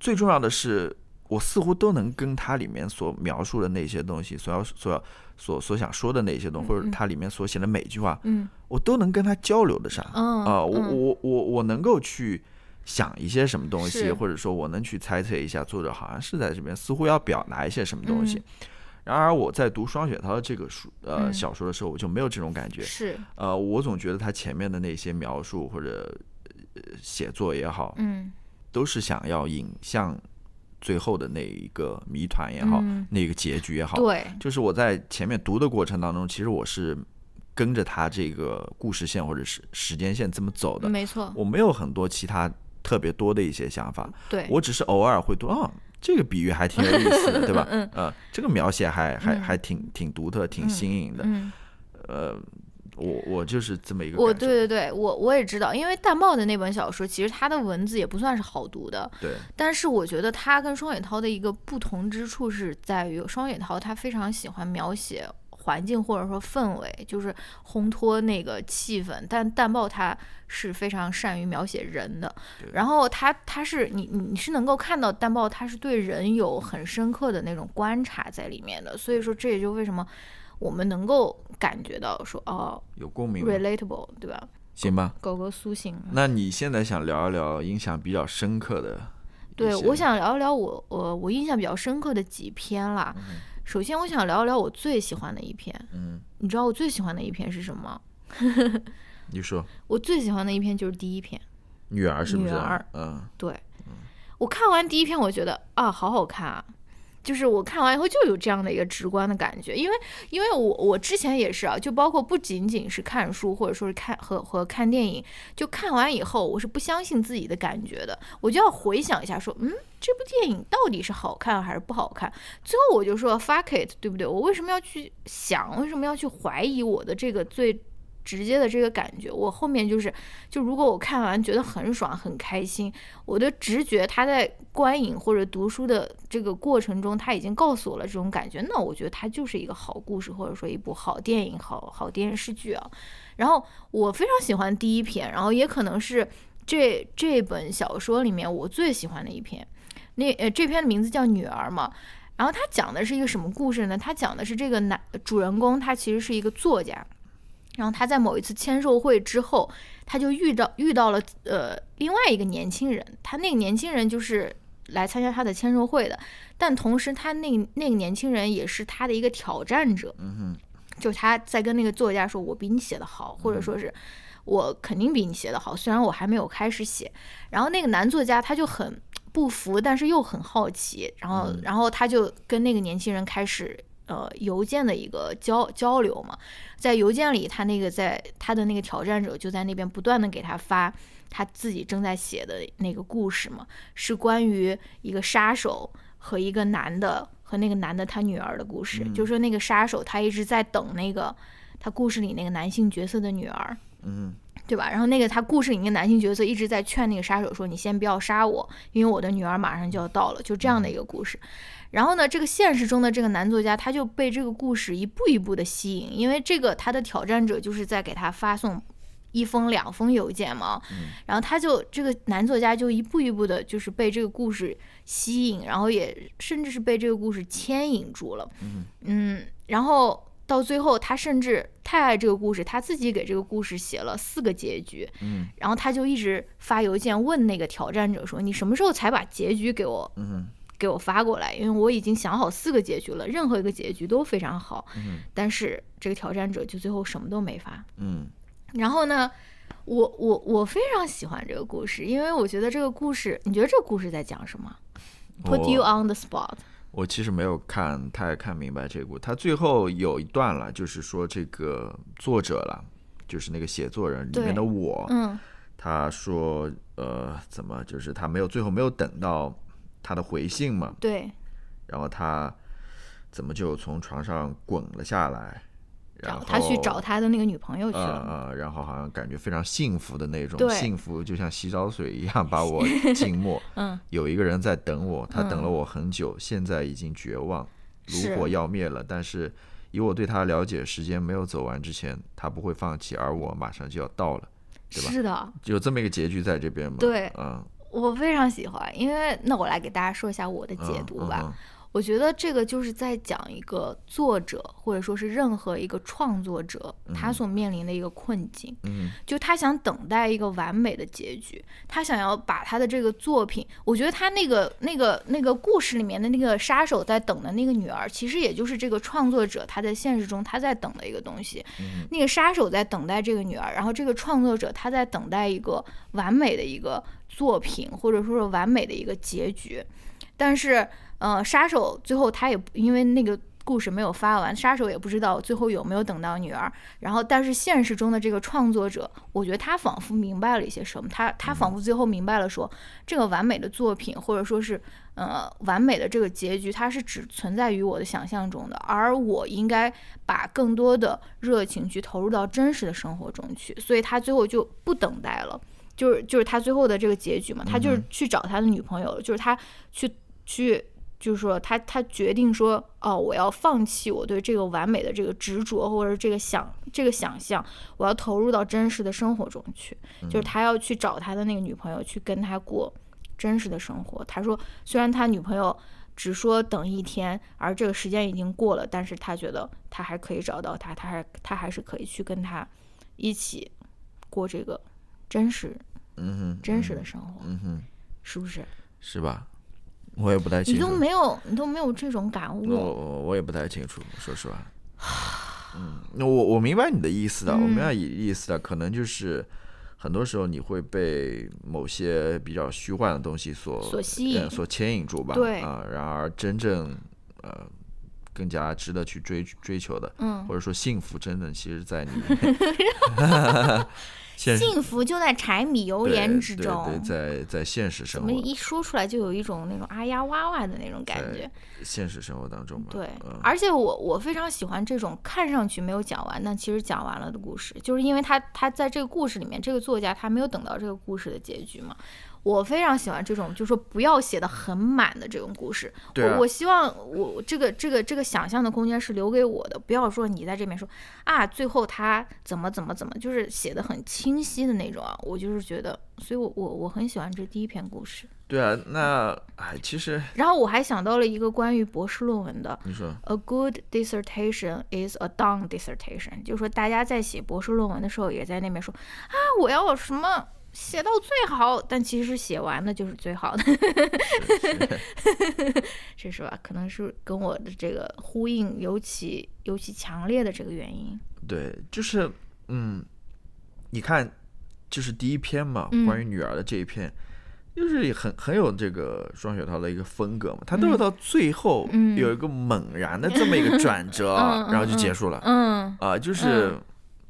最重要的是，我似乎都能跟它里面所描述的那些东西，所要所要所所想说的那些东西，或者它里面所写的每一句话，嗯，我都能跟他交流得上。嗯啊，我嗯我我我能够去想一些什么东西，或者说我能去猜测一下作者好像是在这边似乎要表达一些什么东西。嗯然而我在读双雪涛这个书呃嗯小说的时候，我就没有这种感觉。是，呃，我总觉得他前面的那些描述或者呃写作也好，嗯都是想要引向最后的那一个谜团也好，嗯那个结局也好。对，就是我在前面读的过程当中，其实我是跟着他这个故事线或者是时间线这么走的，没错，我没有很多其他特别多的一些想法，对，我只是偶尔会读，啊，这个比喻还挺有意思的，对吧？嗯呃，这个描写还还嗯还挺挺独特、挺新颖的。嗯。呃，我我就是这么一个我对对对，我我也知道，因为淡豹的那本小说，其实他的文字也不算是好读的，对。但是我觉得他跟双雪涛的一个不同之处是在于，双雪涛他非常喜欢描写环境或者说氛围，就是烘托那个气氛，但淡豹他是非常善于描写人的，然后他他是你你你是能够看到淡豹他是对人有很深刻的那种观察在里面的，所以说这也就为什么我们能够感觉到说哦有共鸣。relatable 对吧？行吧，狗狗苏醒。那你现在想聊一聊印象比较深刻的对，我想聊一聊我我我印象比较深刻的几篇啦。首先，我想聊一聊我最喜欢的一篇。嗯，你知道我最喜欢的一篇是什么？你说我最喜欢的一篇就是第一篇。女儿是不是？女儿嗯，对，我看完第一篇，我觉得啊，好好看啊。就是我看完以后就有这样的一个直观的感觉，因为因为我我之前也是啊，就包括不仅仅是看书或者说是看和和看电影，就看完以后我是不相信自己的感觉的，我就要回想一下说，嗯，这部电影到底是好看还是不好看？最后我就说 fuck it，对不对？我为什么要去想？为什么要去怀疑我的这个最直接的这个感觉？我后面就是，就如果我看完觉得很爽很开心，我的直觉他在观影或者读书的这个过程中，他已经告诉我了这种感觉，那我觉得它就是一个好故事，或者说一部好电影、好好电视剧啊。然后我非常喜欢第一篇，然后也可能是这这本小说里面我最喜欢的一篇。那呃，这篇的名字叫《女儿》嘛。然后它讲的是一个什么故事呢？它讲的是这个男主人公，他其实是一个作家。然后他在某一次签售会之后，他就遇到遇到了呃另外一个年轻人，他那个年轻人就是来参加他的签售会的，但同时他那那个年轻人也是他的一个挑战者，嗯哼，就他在跟那个作家说：“我比你写的好，或者说是我肯定比你写的好，虽然我还没有开始写。”然后那个男作家他就很不服，但是又很好奇，然后嗯。然后他就跟那个年轻人开始。呃，邮件的一个交交流嘛，在邮件里，他那个在他的那个挑战者就在那边不断的给他发他自己正在写的那个故事嘛，是关于一个杀手和一个男的和那个男的他女儿的故事。就说那个杀手他一直在等那个他故事里那个男性角色的女儿，嗯对吧？然后那个他故事里那个男性角色一直在劝那个杀手说：“你先不要杀我，因为我的女儿马上就要到了。”就这样的一个故事。然后呢，这个现实中的这个男作家他就被这个故事一步一步的吸引，因为这个他的挑战者就是在给他发送一封两封邮件嘛，然后他就这个男作家就一步一步的，就是被这个故事吸引，然后也甚至是被这个故事牵引住了，嗯，然后到最后他甚至太爱这个故事，他自己给这个故事写了四个结局，嗯。然后他就一直发邮件问那个挑战者说：“你什么时候才把结局给我给我发过来？因为我已经想好四个结局了，任何一个结局都非常好。嗯但是这个挑战者就最后什么都没发。嗯然后呢，我我我非常喜欢这个故事，因为我觉得这个故事，你觉得这个故事在讲什么？Put you on the spot。我其实没有看太看明白这个故，他最后有一段了，就是说这个作者了，就是那个写作人里面的我，嗯他说呃怎么就是他没有最后没有等到他的回信嘛，对，然后他怎么就从床上滚了下来，然后他去找他的那个女朋友去呃了。呃，然后好像感觉非常幸福的那种对幸福，就像洗澡水一样把我浸没。嗯，有一个人在等我，他等了嗯我很久，现在已经绝望，是炉火要灭了。但是以我对他了解，时间没有走完之前，他不会放弃，而我马上就要到了，对吧是的，有这么一个结局在这边嘛？对嗯我非常喜欢，因为那我来给大家说一下我的解读吧。我觉得这个就是在讲一个作者，或者说是任何一个创作者，他所面临的一个困境。嗯，就他想等待一个完美的结局，他想要把他的这个作品，我觉得他那个那个那个故事里面的那个杀手在等的那个女儿，其实也就是这个创作者他在现实中他在等的一个东西。那个杀手在等待这个女儿，然后这个创作者他在等待一个完美的一个作品，或者说是完美的一个结局，但是。呃，杀手最后他也因为那个故事没有发完，杀手也不知道最后有没有等到女儿。然后，但是现实中的这个创作者，我觉得他仿佛明白了一些什么。他他仿佛最后明白了，说这个完美的作品，或者说是呃完美的这个结局，它是只存在于我的想象中的，而我应该把更多的热情去投入到真实的生活中去。所以他最后就不等待了，就是就是他最后的这个结局嘛，他就是去找他的女朋友了，就是他去去。就是说，他他决定说，哦，我要放弃我对这个完美的这个执着，或者这个想这个想象，我要投入到真实的生活中去。就是他要去找他的那个女朋友，去跟他过真实的生活。他说，虽然他女朋友只说等一天，而这个时间已经过了，但是他觉得他还可以找到他，他还他还是可以去跟他一起过这个真实，嗯哼，真实的生活，嗯哼，是不是？是吧？我也不太清楚，你都没有，你都没有这种感悟。我我也不太清楚，说实话。嗯，那我我明白你的意思的，我明白意意思的，可能就是很多时候你会被某些比较虚幻的东西所所吸引、所牵引住吧。对啊，然而真正呃更加值得去追追求的，嗯，或者说幸福，真正其实在你。幸福就在柴米油盐之中，对，在在现实生活，怎么一说出来就有一种那种啊呀哇哇的那种感觉？现实生活当中，对，而且我我非常喜欢这种看上去没有讲完，但其实讲完了的故事，就是因为他他在这个故事里面，这个作家他没有等到这个故事的结局嘛。我非常喜欢这种，就是说不要写的很满的这种故事。我我希望我这个这个这个想象的空间是留给我的，不要说你在这边说啊，最后他怎么怎么怎么，就是写的很清晰的那种啊。我就是觉得，所以我我我很喜欢这第一篇故事。对啊，那哎，其实 然后我还想到了一个关于博士论文的。你说，A good dissertation is a done dissertation，就是说大家在写博士论文的时候，也在那边说啊，我要什么。写到最好，但其实写完的就是最好的，这 是吧？可能是跟我的这个呼应尤其尤其强烈的这个原因。对，就是嗯，你看，就是第一篇嘛，关于女儿的这一篇，就是很很有这个双雪涛的一个风格嘛，他都是到最后有一个猛然的这么一个转 折，然后就结束了。嗯啊，就是。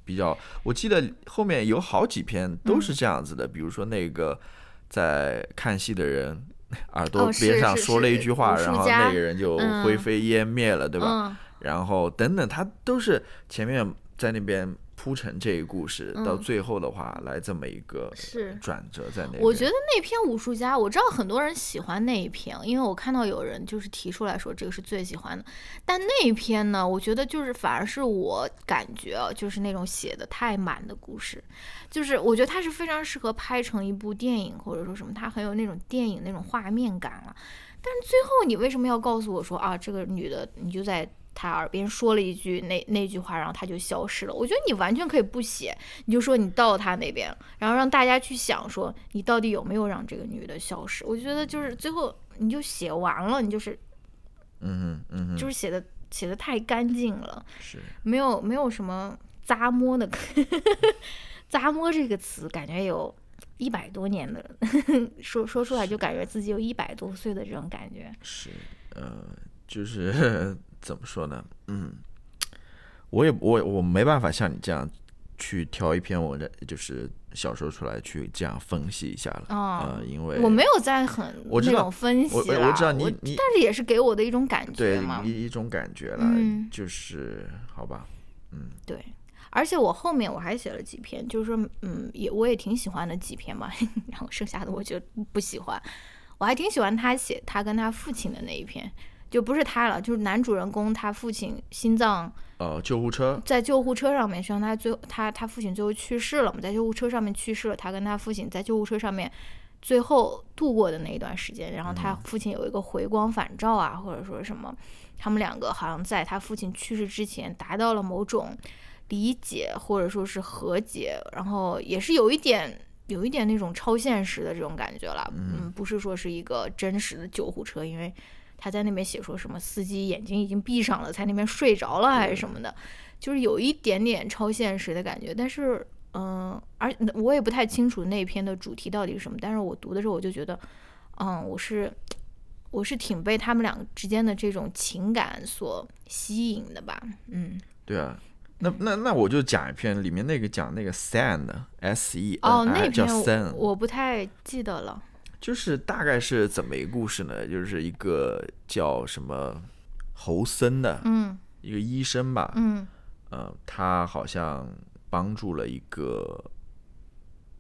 比较，我记得后面有好几篇都是这样子的，比如说那个在看戏的人 耳朵边上说了一句话，然后那个人就灰飞烟灭了，对吧？然后等等，他都是前面在那边。铺陈这一故事到最后的话，来这么一个是转折在那。我觉得那篇武术家，我知道很多人喜欢那一篇，因为我看到有人就是提出来说这个是最喜欢的。但那一篇呢，我觉得就是反而是我感觉啊，就是那种写的太满的故事，就是我觉得它是非常适合拍成一部电影或者说什么，它很有那种电影那种画面感了。但是最后你为什么要告诉我说啊，这个女的你就在。他耳边说了一句那那句话，然后他就消失了。我觉得你完全可以不写，你就说你到他那边，然后让大家去想说你到底有没有让这个女的消失。我觉得就是最后你就写完了，你就是，嗯嗯，就是写的写的太干净了，是没有没有什么咂摸的，咂摸这个词感觉有一百多年的，说说出来就感觉自己有一百多岁的这种感觉。是，呃，就是。怎么说呢？嗯，我也我我没办法像你这样去挑一篇文章，就是小说出来去这样分析一下了啊，因为我没有在很这种分析我我知道你你，但是也是给我的一种感觉嘛，一一种感觉了，就是好吧，嗯，对，而且我后面我还写了几篇，就是说嗯，也我也挺喜欢的几篇嘛，然后剩下的我就不喜欢，我还挺喜欢他写他跟他父亲的那一篇。就不是他了，就是男主人公他父亲心脏呃救护车。在救护车上面，实际上他最后他他父亲最后去世了嘛，在救护车上面去世了，他跟他父亲在救护车上面最后度过的那一段时间，然后他父亲有一个回光返照啊，或者说什么，他们两个好像在他父亲去世之前达到了某种理解或者说是和解，然后也是有一点有一点那种超现实的这种感觉了，嗯，不是说是一个真实的救护车，因为他在那边写说什么司机眼睛已经闭上了，在那边睡着了还是什么的，就是有一点点超现实的感觉，但是。嗯，而我也不太清楚那篇的主题到底是什么，但是我读的时候我就觉得，嗯，我是我是挺被他们两个之间的这种情感所吸引的吧，嗯，对啊，那那那我就讲一篇里面那个讲那个 sand s e 哦，那篇我不太记得了，就是大概是怎么一个故事呢？就是一个叫什么侯森的，嗯，一个医生吧，嗯，呃，他好像。帮助了一个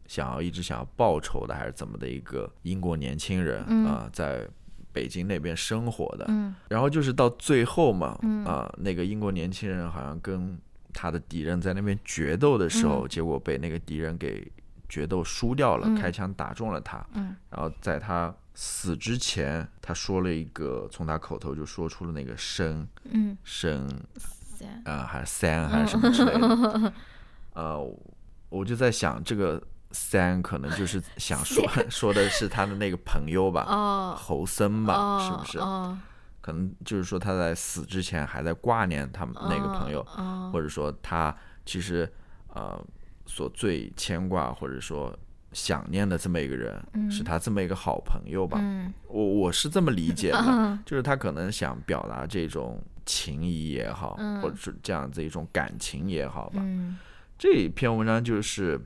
想要一直想要报仇的还是怎么的一个英国年轻人啊，在北京那边生活的。然后就是到最后嘛，啊，那个英国年轻人好像跟他的敌人在那边决斗的时候，结果被那个敌人给决斗输掉了，开枪打中了他。然后在他死之前，他说了一个，从他口头就说出了那个生，嗯生，啊，还是三还是什么之类的。呃，我就在想，这个三可能就是想说说的是他的那个朋友吧，侯森吧，是不是？可能就是说他在死之前还在挂念他们那个朋友，或者说他其实呃所最牵挂或者说想念的这么一个人，是他这么一个好朋友吧？我我是这么理解的，就是他可能想表达这种情谊也好，或者是这样子一种感情也好吧。这篇文章就是，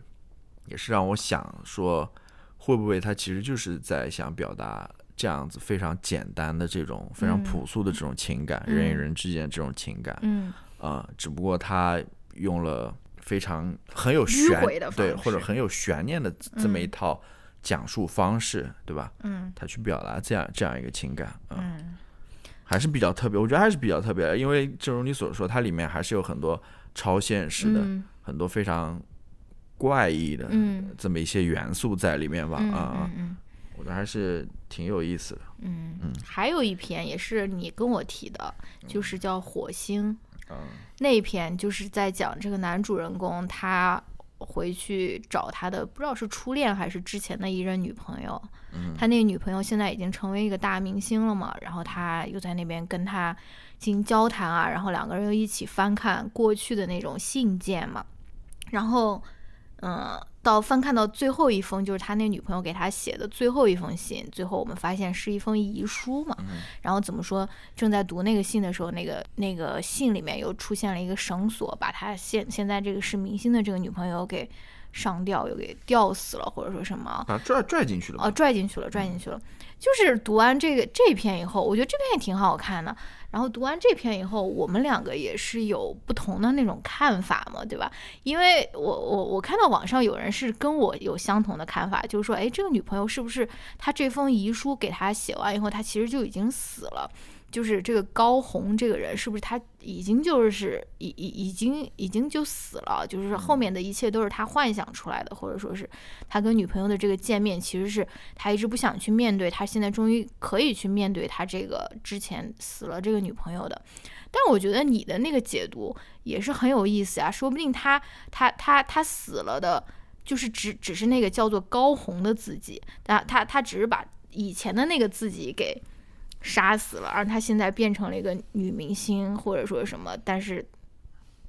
也是让我想说，会不会他其实就是在想表达这样子非常简单的这种非常朴素的这种情感，人与人之间的这种情感，嗯，啊，只不过他用了非常很有悬对或者很有悬念的这么一套讲述方式，对吧？嗯，他去表达这样这样一个情感，嗯，还是比较特别，我觉得还是比较特别的，因为正如你所说，它里面还是有很多超现实的。很多非常怪异的这么一些元素在里面吧，啊，我觉得还是挺有意思的。嗯。嗯，还有一篇也是你跟我提的，就是叫《火星》。那一篇就是在讲这个男主人公他回去找他的，不知道是初恋还是之前的一任女朋友。他那个女朋友现在已经成为一个大明星了嘛，然后他又在那边跟他进行交谈啊，然后两个人又一起翻看过去的那种信件嘛。然后，嗯，到翻看到最后一封，就是他那女朋友给他写的最后一封信。最后我们发现是一封遗书嘛。然后怎么说？正在读那个信的时候，那个那个信里面又出现了一个绳索，把他现现在这个是明星的这个女朋友给上吊，又给吊死了，或者说什么？啊拽拽进去了。哦，拽进去了，拽进去了。就是读完这个这篇以后，我觉得这篇也挺好看的。然后读完这篇以后，我们两个也是有不同的那种看法嘛，对吧？因为我我我看到网上有人是跟我有相同的看法，就是说，哎，这个女朋友是不是他这封遗书给他写完以后，他其实就已经死了？就是这个高红这个人，是不是他已经就是已已已经已经就死了？就是后面的一切都是他幻想出来的，或者说是他跟女朋友的这个见面，其实是他一直不想去面对，他现在终于可以去面对他这个之前死了这个女朋友的。但我觉得你的那个解读也是很有意思啊，说不定他他他他死了的，就是只只是那个叫做高红的自己，他他他只是把以前的那个自己给。杀死了，让他现在变成了一个女明星，或者说什么，但是，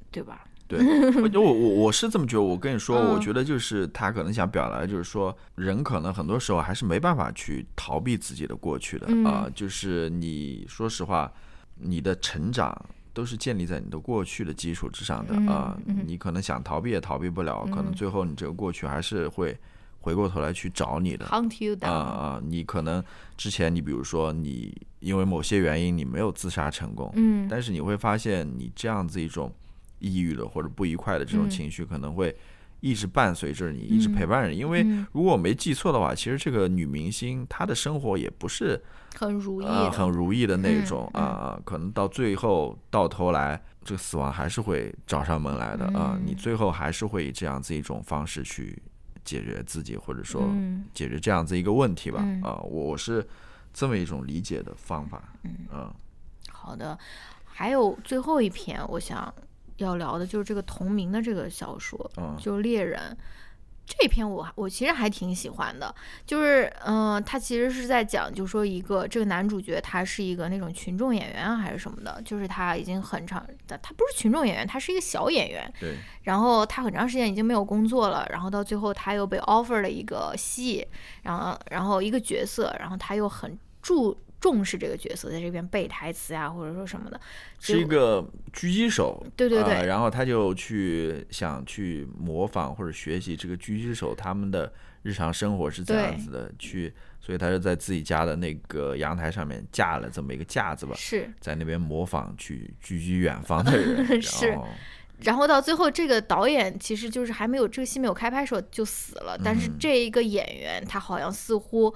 对吧？对，我我我是这么觉得。我跟你说，我觉得就是他可能想表达，就是说人可能很多时候还是没办法去逃避自己的过去的啊。就是你说实话，你的成长都是建立在你的过去的基础之上的啊。你可能想逃避也逃避不了，可能最后你这个过去还是会。回过头来去找你的啊啊！你可能之前你比如说你因为某些原因你没有自杀成功，嗯，但是你会发现你这样子一种抑郁的或者不愉快的这种情绪可能会一直伴随着你，一直陪伴着你。因为如果我没记错的话，其实这个女明星她的生活也不是很如意，很如意的那种啊，可能到最后到头来这个死亡还是会找上门来的啊，你最后还是会以这样子一种方式去。解决自己，或者说解决这样子一个问题吧。啊，我是这么一种理解的方法。嗯，好的。还有最后一篇，我想要聊的就是这个同名的这个小说，就是《猎人》。这篇我我其实还挺喜欢的，就是嗯，他其实是在讲，就是说一个这个男主角他是一个那种群众演员还是什么的，就是他已经很长，他他不是群众演员，他是一个小演员。对。然后他很长时间已经没有工作了，然后到最后他又被 offer 了一个戏，然后然后一个角色，然后他又很注。重视这个角色，在这边背台词啊，或者说什么的，是一个狙击手。对对对。然后他就去想去模仿或者学习这个狙击手他们的日常生活是怎样子的，去，所以他就在自己家的那个阳台上面架了这么一个架子吧，是在那边模仿去狙击远方的人。是。然后到最后，这个导演其实就是还没有这个戏没有开拍的时候就死了，但是这一个演员他好像似乎。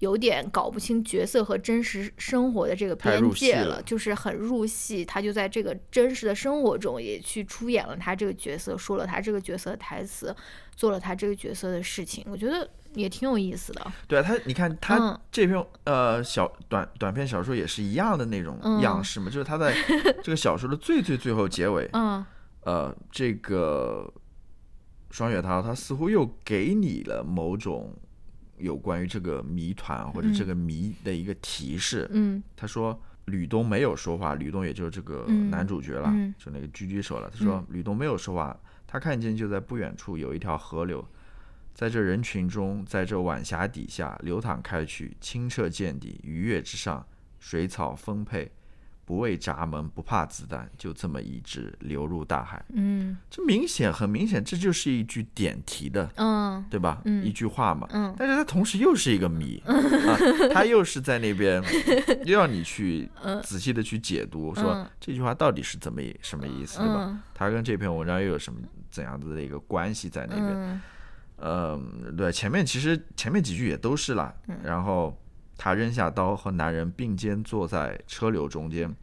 有点搞不清角色和真实生活的这个边界了，就是很入戏。他就在这个真实的生活中也去出演了他这个角色，说了他这个角色的台词，做了他这个角色的事情。我觉得也挺有意思的。对啊，他你看他这篇呃小短短篇小说也是一样的那种样式嘛，就是他在 这个小说的最最最后结尾，嗯，呃，这个双雪涛他似乎又给你了某种。有关于这个谜团或者这个谜的一个提示。嗯，他说吕东没有说话，吕东也就是这个男主角了，就那个狙击手了。他说吕东没有说话，他看见就在不远处有一条河流，在这人群中，在这晚霞底下流淌开去，清澈见底，愉悦之上，水草丰沛。不畏闸门，不怕子弹，就这么一直流入大海。嗯，这明显很明显，这就是一句点题的，嗯，对吧？嗯，一句话嘛。嗯，但是它同时又是一个谜，啊，它又是在那边，又要你去仔细的去解读，说这句话到底是怎么什么意思，对吧？它跟这篇文章又有什么怎样子的一个关系在那边？嗯，对，前面其实前面几句也都是了，然后。他扔下刀，和男人并肩坐在车流中间。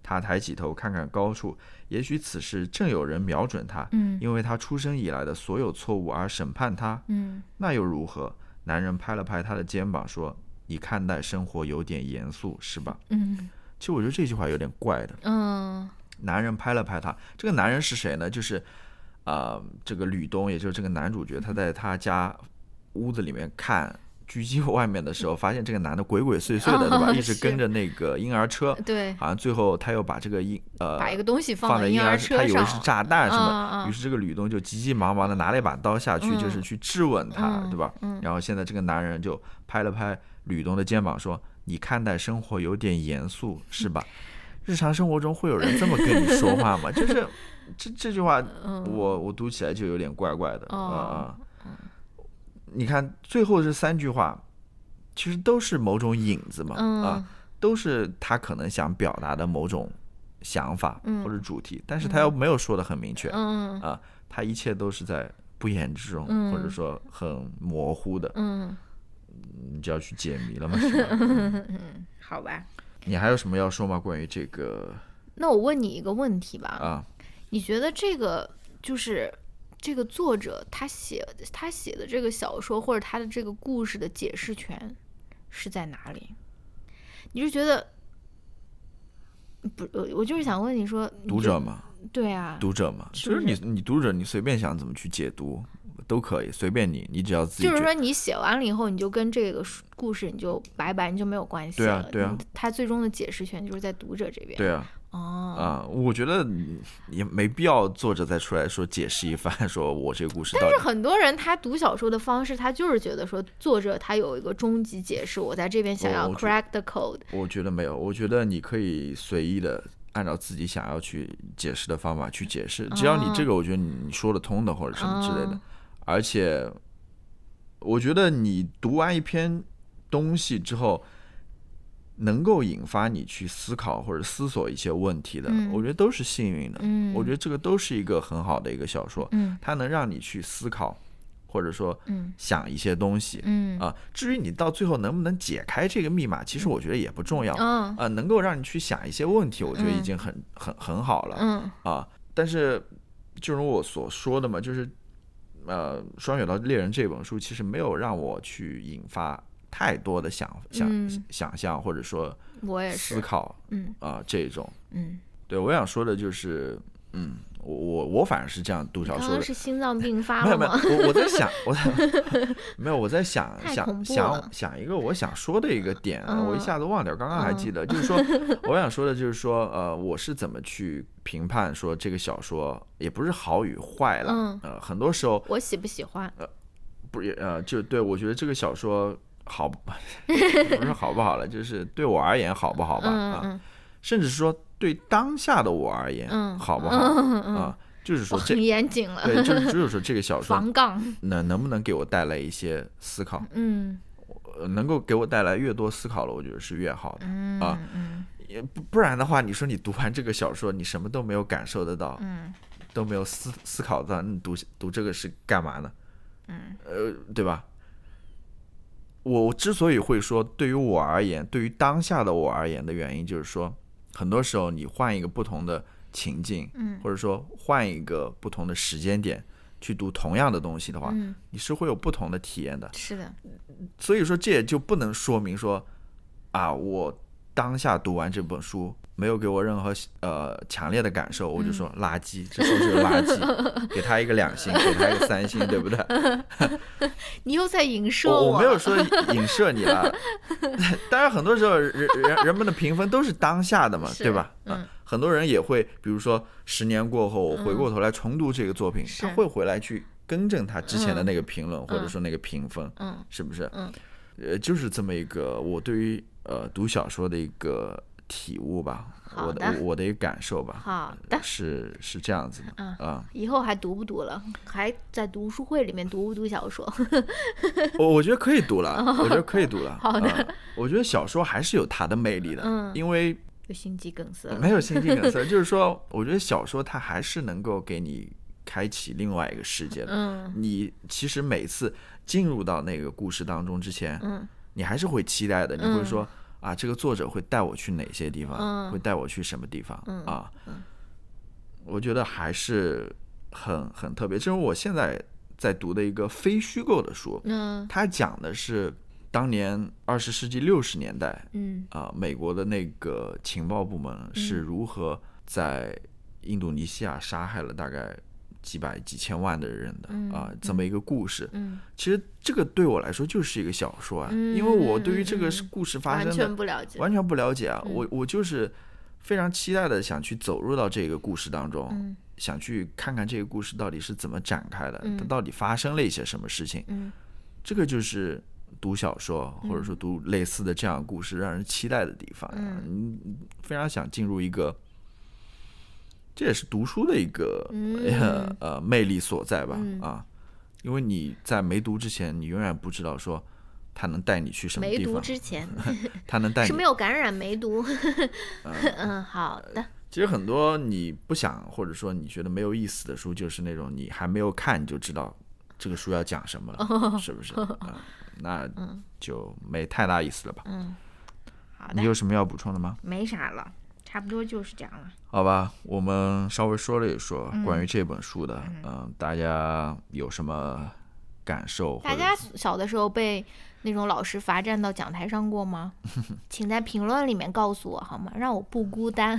他抬起头看看高处，也许此时正有人瞄准他。嗯，因为他出生以来的所有错误而审判他。嗯，那又如何？男人拍了拍他的肩膀，说：“你看待生活有点严肃，是吧？”嗯，其实我觉得这句话有点怪的。嗯，男人拍了拍他，这个男人是谁呢？就是，呃，这个吕东，也就是这个男主角，他在他家屋子里面看。狙击外面的时候，发现这个男的鬼鬼祟祟的，对吧？一直跟着那个婴儿车，对，好像最后他又把这个婴呃把一个东西放在婴儿车上，他以为是炸弹，什么？于是这个吕东就急急忙忙的拿了一把刀下去，就是去质问他，对吧？然后现在这个男人就拍了拍吕东的肩膀，说：“你看待生活有点严肃，是吧？日常生活中会有人这么跟你说话吗？就是 这这句话，我我读起来就有点怪怪的啊。”你看最后这三句话，其实都是某种影子嘛，啊，都是他可能想表达的某种想法或者主题，但是他又没有说的很明确，啊，他一切都是在不言之中，或者说很模糊的，嗯，你就要去解谜了嘛 好吧。你还有什么要说吗？关于这个？那我问你一个问题吧，啊，你觉得这个就是？这个作者他写他写的这个小说或者他的这个故事的解释权是在哪里？你是觉得不？我就是想问你说，读者嘛，对啊，读者嘛，其实你你读者，你随便想怎么去解读都可以，随便你，你只要自己。就是说，你写完了以后，你就跟这个故事你就拜拜，你就没有关系了。对啊，对啊，他最终的解释权就是在读者这边。对啊。哦啊，我觉得也没必要作者再出来说解释一番，说我这个故事。但是很多人他读小说的方式，他就是觉得说作者他有一个终极解释，我在这边想要 crack the code。我觉得没有，我觉得你可以随意的按照自己想要去解释的方法去解释，只要你这个我觉得你说得通的或者什么之类的。而且，我觉得你读完一篇东西之后。能够引发你去思考或者思索一些问题的，我觉得都是幸运的。我觉得这个都是一个很好的一个小说，它能让你去思考，或者说想一些东西。啊，至于你到最后能不能解开这个密码，其实我觉得也不重要。啊，能够让你去想一些问题，我觉得已经很很很好了。啊，但是就如我所说的嘛，就是呃，《双雪道猎人》这本书其实没有让我去引发太多的想想想象，或者说我也思考，嗯。啊，这种，嗯，对我想说的就是，嗯。我我我反正是这样读小说的，是心脏病发了吗？没有没有，我我在想，我在 没有我在想想想想一个我想说的一个点，我一下子忘掉，刚刚还记得，就是说我想说的就是说，呃，我是怎么去评判说这个小说也不是好与坏了，呃，很多时候我喜不喜欢，呃，不也呃，就对我觉得这个小说好 不是好不好了，就是对我而言好不好吧啊，甚至说。对当下的我而言，好不好啊？就是说，很严谨了。对，就是就是说，这个小 说防杠能能不能给我带来一些思考？嗯，能够给我带来越多思考了，我觉得是越好的啊。也不不然的话，你说你读完这个小说，你什么都没有感受得到，嗯，都没有思思考到，你读读这个是干嘛呢？嗯，呃，对吧？我之所以会说，对于我而言，对于当下的我而言的原因，就是说。很多时候，你换一个不同的情境，嗯，或者说换一个不同的时间点去读同样的东西的话，嗯，你是会有不同的体验的。是的，所以说这也就不能说明说，啊，我当下读完这本书。没有给我任何呃强烈的感受，我就说垃圾，这书就是垃圾，给他一个两星，给他一个三星，对不对？你又在影射我，我没有说影射你了。当然，很多时候人人人们的评分都是当下的嘛，对吧？嗯，很多人也会，比如说十年过后，回过头来重读这个作品，他会回来去更正他之前的那个评论或者说那个评分，嗯，是不是？嗯，呃，就是这么一个我对于呃读小说的一个。体悟吧，我的我的一个感受吧，好的，是是这样子的，啊，以后还读不读了？还在读书会里面读不读小说？我我觉得可以读了，我觉得可以读了。好的，我觉得小说还是有它的魅力的，嗯，因为有心肌梗塞，没有心肌梗塞，就是说，我觉得小说它还是能够给你开启另外一个世界的。嗯，你其实每次进入到那个故事当中之前，嗯，你还是会期待的，你会说。啊，这个作者会带我去哪些地方？会带我去什么地方？啊，我觉得还是很很特别。这是我现在在读的一个非虚构的书。嗯，它讲的是当年二十世纪六十年代，嗯啊，美国的那个情报部门是如何在印度尼西亚杀害了大概。几百几千万的人的啊，这么一个故事，其实这个对我来说就是一个小说啊，因为我对于这个故事发生的完全不了解，完全不了解啊，我我就是非常期待的想去走入到这个故事当中，想去看看这个故事到底是怎么展开的，它到底发生了一些什么事情，这个就是读小说或者说读类似的这样故事让人期待的地方，嗯，非常想进入一个。这也是读书的一个 呃魅力所在吧啊，因为你在没读之前，你永远不知道说他能带你去什么地方。没读之前，他能带你是没有感染没读。嗯，好的。其实很多你不想或者说你觉得没有意思的书，就是那种你还没有看你就知道这个书要讲什么了，是不是？那就没太大意思了吧？嗯，好的。你有什么要补充的吗？没啥了。差不多就是这样了，好吧，我们稍微说了一说关于这本书的，嗯，大家有什么感受？大家小的时候被那种老师罚站到讲台上过吗？请在评论里面告诉我好吗？让我不孤单。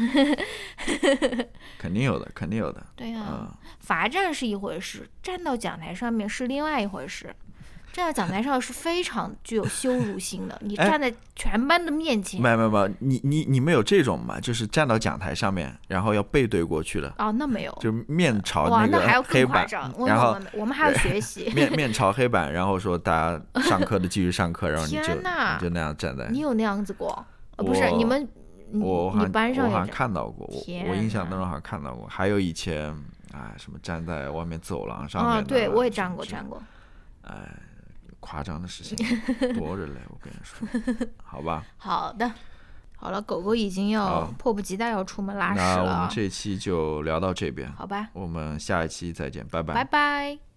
肯定有的，肯定有的。对呀，罚站是一回事，站到讲台上面是另外一回事。站在讲台上是非常具有羞辱性的，你站在全班的面前。没有没有没有，你你你们有这种吗？就是站到讲台上面，然后要背对过去的。哦，那没有，就面朝那个黑板，然后我们还要学习。面面朝黑板，然后说大家上课的继续上课，然后你就 你就那样站在。你有那样子过？不是你们，我你班上我好像看到过，我我印象当中好像看到过。还有以前，哎，什么站在外面走廊上面？啊，对我也站过，站过。哎。夸张的事情多着嘞，我跟你说，好吧。好的，好了，狗狗已经要迫不及待要出门拉屎了。那我们这期就聊到这边，好吧？我们下一期再见，拜拜，拜拜。